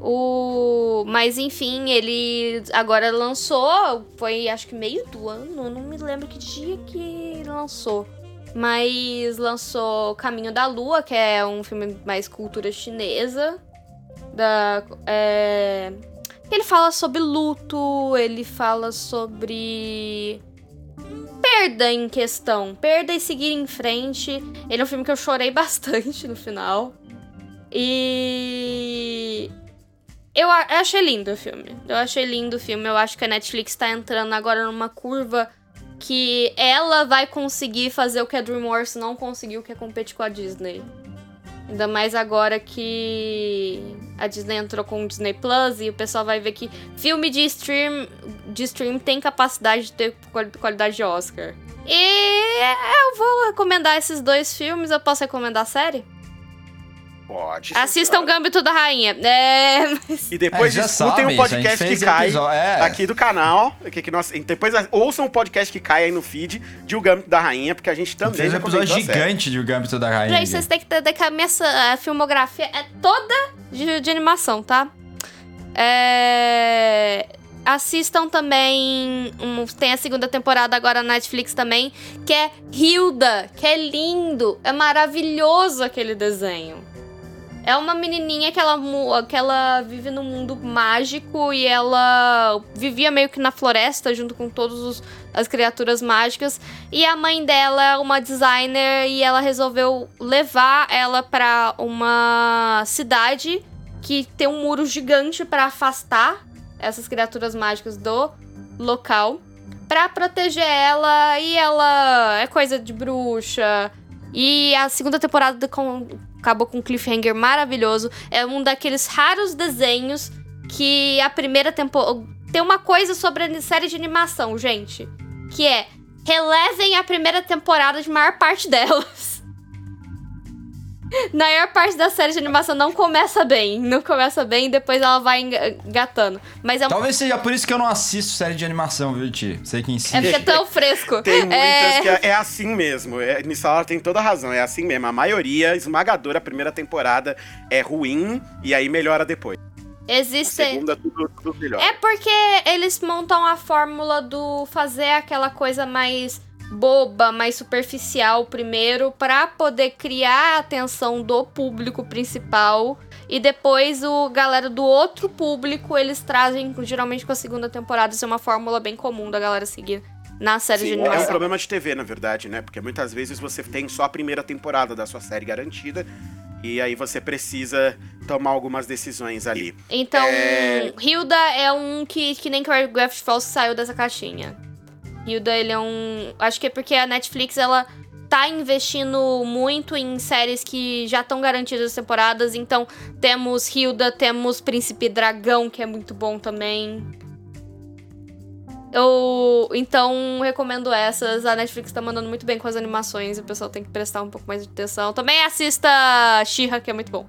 O... Mas enfim, ele agora lançou, foi acho que meio do ano, não me lembro que dia que lançou. Mas lançou Caminho da Lua, que é um filme mais cultura chinesa. Da, é... Ele fala sobre luto, ele fala sobre perda em questão, perda e seguir em frente. Ele é um filme que eu chorei bastante no final. E eu, achei lindo o filme. Eu achei lindo o filme. Eu acho que a Netflix tá entrando agora numa curva que ela vai conseguir fazer o que a DreamWorks não conseguiu, que é competir com a Disney. Ainda mais agora que a Disney entrou com o Disney Plus e o pessoal vai ver que filme de stream, de stream tem capacidade de ter quali- qualidade de Oscar. E eu vou recomendar esses dois filmes. Eu posso recomendar a série? Pode. Assistam claro. Gambito da Rainha. É. E depois É, escutem sabe, o gente podcast que cai episódio- é. aqui do canal. Que, que nós, depois ouçam o podcast que cai aí no feed de O Gambito da Rainha, porque a gente também Fez um já episódio a série. gigante de O Gambito da Rainha. Gente, vocês têm que entender que a minha a filmografia é toda de, de animação, tá? É... Assistam também. um- tem a segunda temporada agora na Netflix também, que é Hilda, que é lindo. É maravilhoso aquele desenho. É uma menininha que ela, que ela vive num mundo mágico e ela vivia meio que na floresta junto com todas as criaturas mágicas. E a mãe dela é uma designer e ela resolveu levar ela pra uma cidade que tem um muro gigante pra afastar essas criaturas mágicas do local pra proteger ela e ela é coisa de bruxa. E a segunda temporada acabou com um cliffhanger maravilhoso. É um daqueles raros desenhos que a primeira temporada tem uma coisa sobre a série de animação, gente, que é relevem a primeira temporada de maior parte delas. Na maior parte da série de animação não começa bem. Não começa bem e depois ela vai enga- engatando. Mas é, um- Talvez seja por isso que eu não assisto série de animação, viu, Ti? Sei que insiste. é porque é tão fresco. Tem muitas É, que é, é assim mesmo. É, nisso ela tem toda a razão. É assim mesmo. A maioria esmagadora, a primeira temporada é ruim e aí melhora depois. A Existem. segunda, tudo, tudo melhor. É porque eles montam a fórmula do fazer aquela coisa mais boba, mais superficial primeiro, pra poder criar a atenção do público principal. E depois o galera do outro público eles trazem, geralmente com a segunda temporada. Isso é uma fórmula bem comum da galera seguir na série de Sim, é um animação. problema de TV, na verdade, né? Porque muitas vezes você tem só a primeira temporada da sua série garantida e aí você precisa tomar algumas decisões ali. Então, É. Hilda é um que, que nem Choreographed Falls saiu dessa caixinha. Hilda, ele é um. Acho que é porque a Netflix ela tá investindo muito em séries que já estão garantidas as temporadas. Então, temos Hilda, temos Príncipe Dragão, que é muito bom também. Eu, então, recomendo essas. A Netflix tá mandando muito bem com as animações. O pessoal tem que prestar um pouco mais de atenção. Também assista She-Ra, que é muito bom.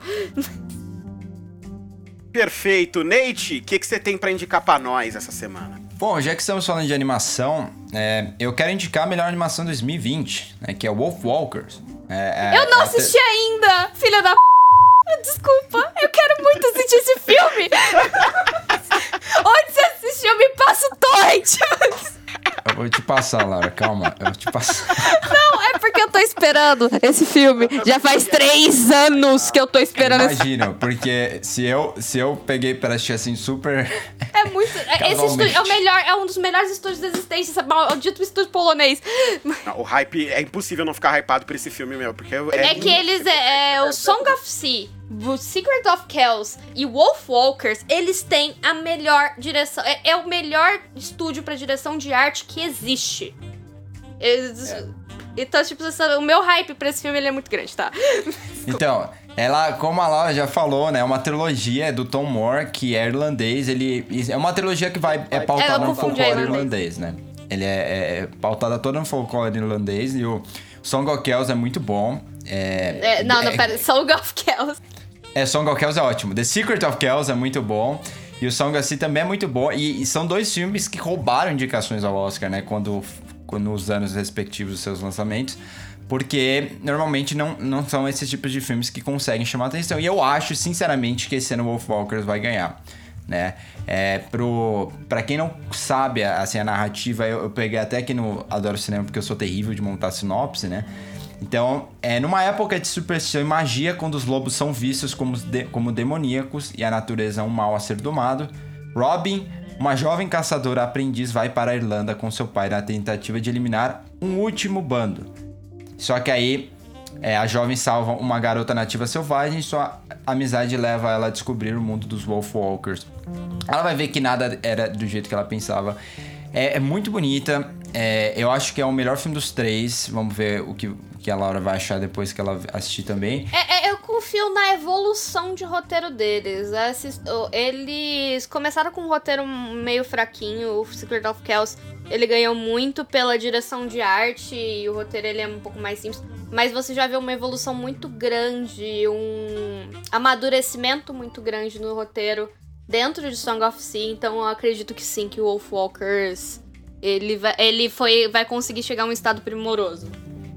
Perfeito. Nate, o que, que você tem pra indicar pra nós essa semana? Bom, já que estamos falando de animação, é, eu quero indicar a melhor animação 2020, né, que é Wolf Walkers. É, é, Eu não é assisti ainda, filha da p. Desculpa, eu quero muito assistir esse filme. Onde você assistiu? Me passa o torrent. Eu vou te passar, Laura, calma. Eu vou te passar. Não, é eu tô esperando esse filme. Já faz três anos que eu tô esperando esse Imagina, porque se eu, se eu peguei pra assistir assim super. É muito. é- Esse estúdio é o melhor, é um dos melhores estúdios da existência, esse maldito estúdio polonês. Não, o hype, é impossível não ficar hypado por esse filme, meu, porque É que eles. É, é o Song of Sea, o Secret of Kells e Wolf Walkers, eles têm a melhor direção. É, é o melhor estúdio pra direção de arte que existe. Eles- Então, tipo, o meu hype pra esse filme ele é muito grande, tá? Então, ela, como a Laura já falou, né, é uma trilogia do Tom Moore, que é irlandês. Ele é uma trilogia que vai é pautada É, no folclore irlandês. irlandês, né? Ele é, é pautada toda no folclore irlandês e o Song of Kells é muito bom. É, É, não, não, é- pera. Song of Kells. É, Song of Kells é ótimo. The Secret of Kells é muito bom. E o Song of Sea também é muito bom. E, e são dois filmes que roubaram indicações ao Oscar, né? Quando nos anos respectivos dos seus lançamentos. Porque normalmente não, não são esses tipos de filmes que conseguem chamar atenção. E eu acho, sinceramente, que esse ano Wolf Walkers vai ganhar. Né? É, pro, pra quem não sabe assim, a narrativa, eu, eu peguei até aqui no Adoro Cinema porque eu sou terrível de montar sinopse, né? Então, é numa época de superstição e magia, quando os lobos são vistos como, de- como demoníacos e a natureza é um mal a ser domado, Robin, uma jovem caçadora aprendiz, vai para a Irlanda com seu pai na tentativa de eliminar um último bando. Só que aí é, a jovem salva uma garota nativa selvagem sua amizade leva ela a descobrir o mundo dos Wolfwalkers. Ela vai ver que nada era do jeito que ela pensava. É, é muito bonita. é, eu acho que é o melhor filme dos três. Vamos ver o que, que a Laura vai achar depois que ela assistir também. É, é, confio na evolução de roteiro deles. Eles começaram com um roteiro meio fraquinho. O Secret of Kells, ele ganhou muito pela direção de arte. E o roteiro ele é um pouco mais simples. Mas você já vê uma evolução muito grande, um amadurecimento muito grande no roteiro dentro de Song of Sea. Então eu acredito que sim, que o Wolfwalkers... Ele, vai, ele foi, vai conseguir chegar a um estado primoroso.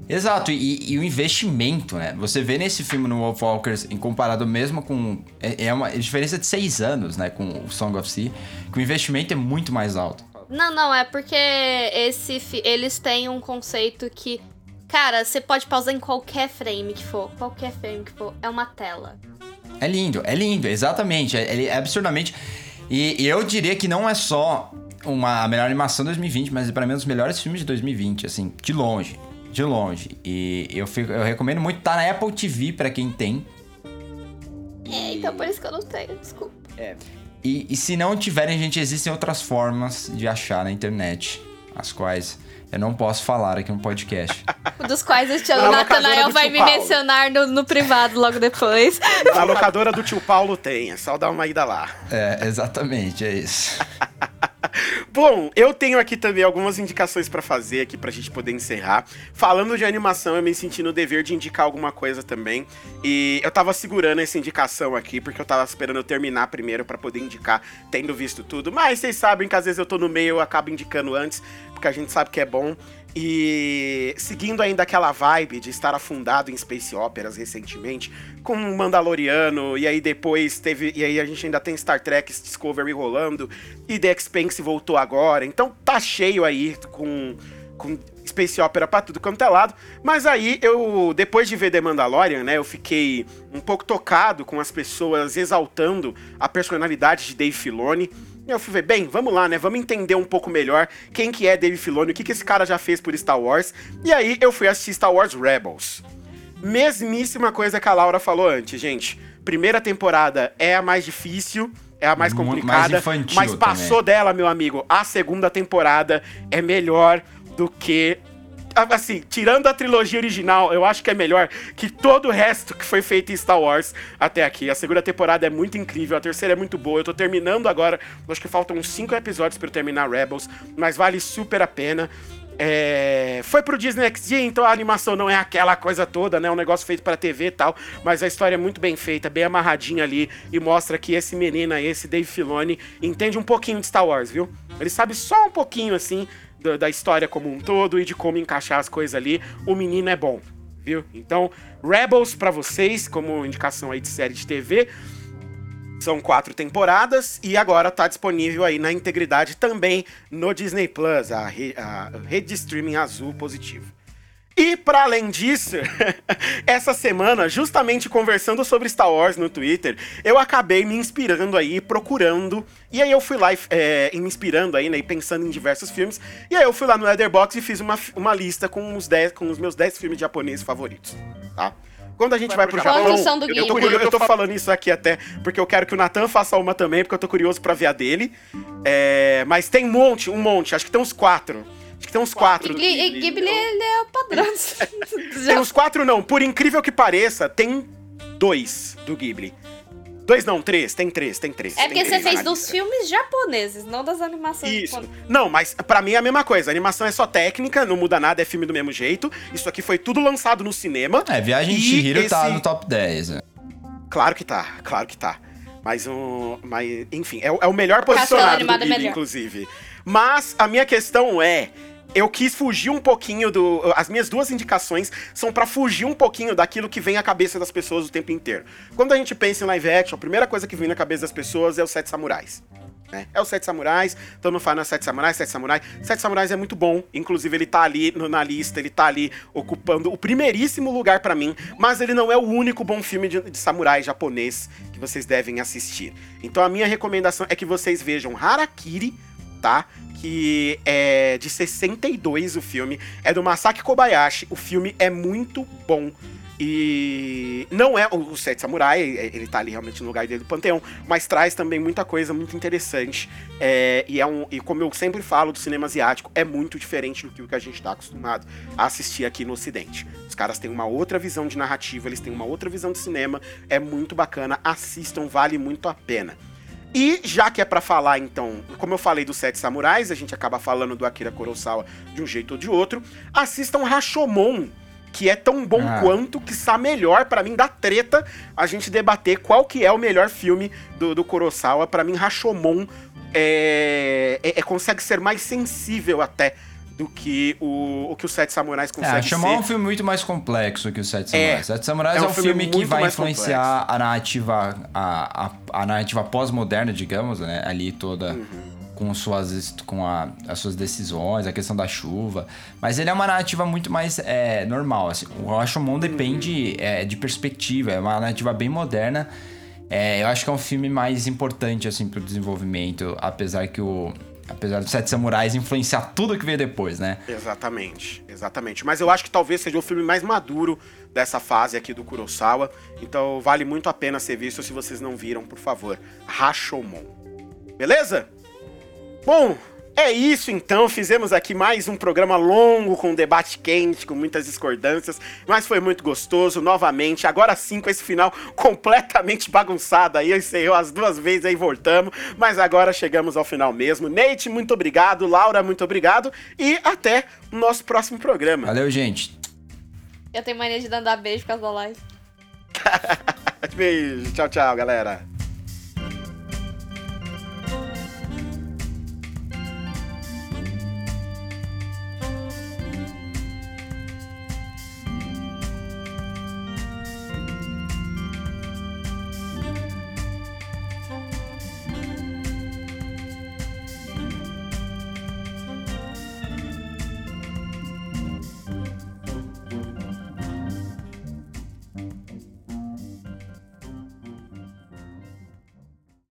Exato, e, e o investimento, né? Você vê nesse filme no Wolfwalkers, em comparado mesmo com. É, é uma diferença de seis anos, né? Com o Song of Sea, que o investimento é muito mais alto. Não, não, é porque esse eles têm um conceito que, cara, você pode pausar em qualquer frame que for, qualquer frame que for, é uma tela. É lindo, é lindo, exatamente. É, ele é absurdamente. E, e eu diria que não é só uma, a melhor animação de 2020, mas para mim é um dos melhores filmes de 2020, assim, de longe. De longe. E eu, fico, eu recomendo muito. Tá na Apple TV pra quem tem. É, então por isso que eu não tenho, desculpa. E, e se não tiverem, gente, existem outras formas de achar na internet, as quais eu não posso falar aqui no podcast. Dos quais o tio Na locadora Nathanael do vai me Paulo. mencionar no, no privado logo depois. A locadora do tio Paulo tem, é só dar uma ida lá. é, exatamente, é isso. Bom, eu tenho aqui também algumas indicações pra fazer aqui pra gente poder encerrar. Falando de animação, eu me senti no dever de indicar alguma coisa também. E eu tava segurando essa indicação aqui, porque eu tava esperando eu terminar primeiro pra poder indicar, tendo visto tudo. Mas vocês sabem que às vezes eu tô no meio, eu acabo indicando antes, porque a gente sabe que é bom. E seguindo ainda aquela vibe de estar afundado em space operas recentemente, com Mandaloriano, e aí depois teve. E aí a gente ainda tem Star Trek Discovery rolando, e The Expanse voltou agora. Então tá cheio aí com. com Space Opera pra tudo quanto é lado. Mas aí eu, depois de ver The Mandalorian, né, eu fiquei um pouco tocado com as pessoas exaltando a personalidade de Dave Filoni. E eu fui ver, bem, vamos lá, né? Vamos entender um pouco melhor quem que é Dave Filoni, o que, que esse cara já fez por Star Wars. E aí eu fui assistir Star Wars Rebels. Mesmíssima coisa que a Laura falou antes, gente. Primeira temporada é a mais difícil, é a mais Mu- mais complicada, infantil mas passou dela, meu amigo. A segunda temporada é melhor do que assim, tirando a trilogia original, eu acho que é melhor que todo o resto que foi feito em Star Wars até aqui. A segunda temporada é muito incrível, a terceira é muito boa. Eu tô terminando agora, acho que faltam uns cinco episódios para eu terminar Rebels, mas vale super a pena. É, foi pro Disney XD, então a animação não é aquela coisa toda, né? Um negócio feito pra TV e tal, mas a história é muito bem feita, bem amarradinha ali e mostra que esse menino esse Dave Filoni, entende um pouquinho de Star Wars, viu? Ele sabe só um pouquinho assim da, da história como um todo e de como encaixar as coisas ali. O menino é bom, viu? Então, Rebels pra vocês, como indicação aí de série de TV. São quatro temporadas e agora tá disponível aí na integridade também no Disney Plus, a, re- a rede de streaming azul positivo. E para além disso, essa semana, justamente conversando sobre Star Wars no Twitter, eu acabei me inspirando aí, procurando, e aí eu fui lá é, me inspirando aí, né, e pensando em diversos filmes, e aí eu fui lá no Letterboxd e fiz uma, uma lista com os, 10, com os meus 10 filmes japoneses favoritos, tá? Quando a gente vai, pro Japão, eu, tô, eu tô falando isso aqui até porque eu quero que o Nathan faça uma também, porque eu tô curioso pra ver a dele. É, mas tem um monte, um monte, acho que tem uns quatro. Acho que tem uns quatro. do Ghi- Ghibli. Ghibli, ele é o padrão. Tem uns quatro não, por incrível que pareça, tem dois do Ghibli. Dois não, três, tem três, tem três. É tem porque você três na fez dos filmes japoneses, não das animações Isso. japonesas. Não, mas pra mim é a mesma coisa. A animação é só técnica, não muda nada, é filme do mesmo jeito. Isso aqui foi tudo lançado no cinema. É, Viagem de Chihiro tá esse- no top 10. né? Claro que tá, claro que tá. Mas, um, mas enfim, é, o- é o melhor posicionado do é Ghibli, melhor. inclusive. Mas a minha questão é, eu quis fugir um pouquinho do... As minhas duas indicações são pra fugir um pouquinho daquilo que vem à cabeça das pessoas o tempo inteiro. Quando a gente pensa em live action, a primeira coisa que vem na cabeça das pessoas é os Sete Samurais. né? É os Sete Samurais, todo mundo fala, "Não, Sete Samurais, Sete Samurais. Sete Samurais é muito bom, inclusive ele tá ali no- na lista, ele tá ali ocupando o primeiríssimo lugar pra mim, mas ele não é o único bom filme de, de samurai japonês que vocês devem assistir. Então a minha recomendação é que vocês vejam Harakiri, tá? Que é de 62 o filme, é do Masaki Kobayashi, o filme é muito bom. E não é o, Sete Samurai, é- ele tá ali realmente no lugar dele do Panteão, mas traz também muita coisa muito interessante. É, e é um. E como eu sempre falo do cinema asiático, é muito diferente do que o que a gente tá acostumado a assistir aqui no Ocidente. Os caras têm uma outra visão de narrativa, eles têm uma outra visão de cinema, é muito bacana, assistam, vale muito a pena. E já que é pra falar, então, como eu falei dos Sete Samurais, a gente acaba falando do Akira Kurosawa de um jeito ou de outro, assistam Rashomon, que é tão bom Ah. quanto, que está melhor, pra mim, da treta, a gente debater qual que é o melhor filme do, do Kurosawa. Pra mim, Rashomon é, é- é- consegue ser mais sensível até do que o, o que os Sete Samurais É, conseguem chamar ser. um filme muito mais complexo que o Sete É. Samurais. Sete Samurais É é um um, filme filme, que vai influenciar a narrativa, a, a, a narrativa pós-moderna, digamos, né? Ali toda Uhum. com suas com a- as suas decisões, a questão da chuva. Mas ele é uma narrativa muito mais é, normal. Assim. O Rashomon depende é, de perspectiva, é uma narrativa bem moderna. É, eu acho que é um filme mais importante assim pro desenvolvimento, apesar que o apesar dos Sete Samurais influenciar tudo que veio depois, né? Exatamente, exatamente. Mas eu acho que talvez seja o filme mais maduro dessa fase aqui do Kurosawa. Então vale muito a pena ser visto se vocês não viram, por favor. Rashomon. Beleza? Bom, é isso então. Fizemos aqui mais um programa longo, com um debate quente, com muitas discordâncias, mas foi muito gostoso. Novamente, agora sim, com esse final completamente bagunçado aí. Encerrou as duas vezes aí, voltamos, mas agora chegamos ao final mesmo. Nate, muito obrigado. Laura, muito obrigado. E até o nosso próximo programa. Valeu, gente. Eu tenho mania de dar beijo por causa da live. Beijo, tchau, tchau, galera.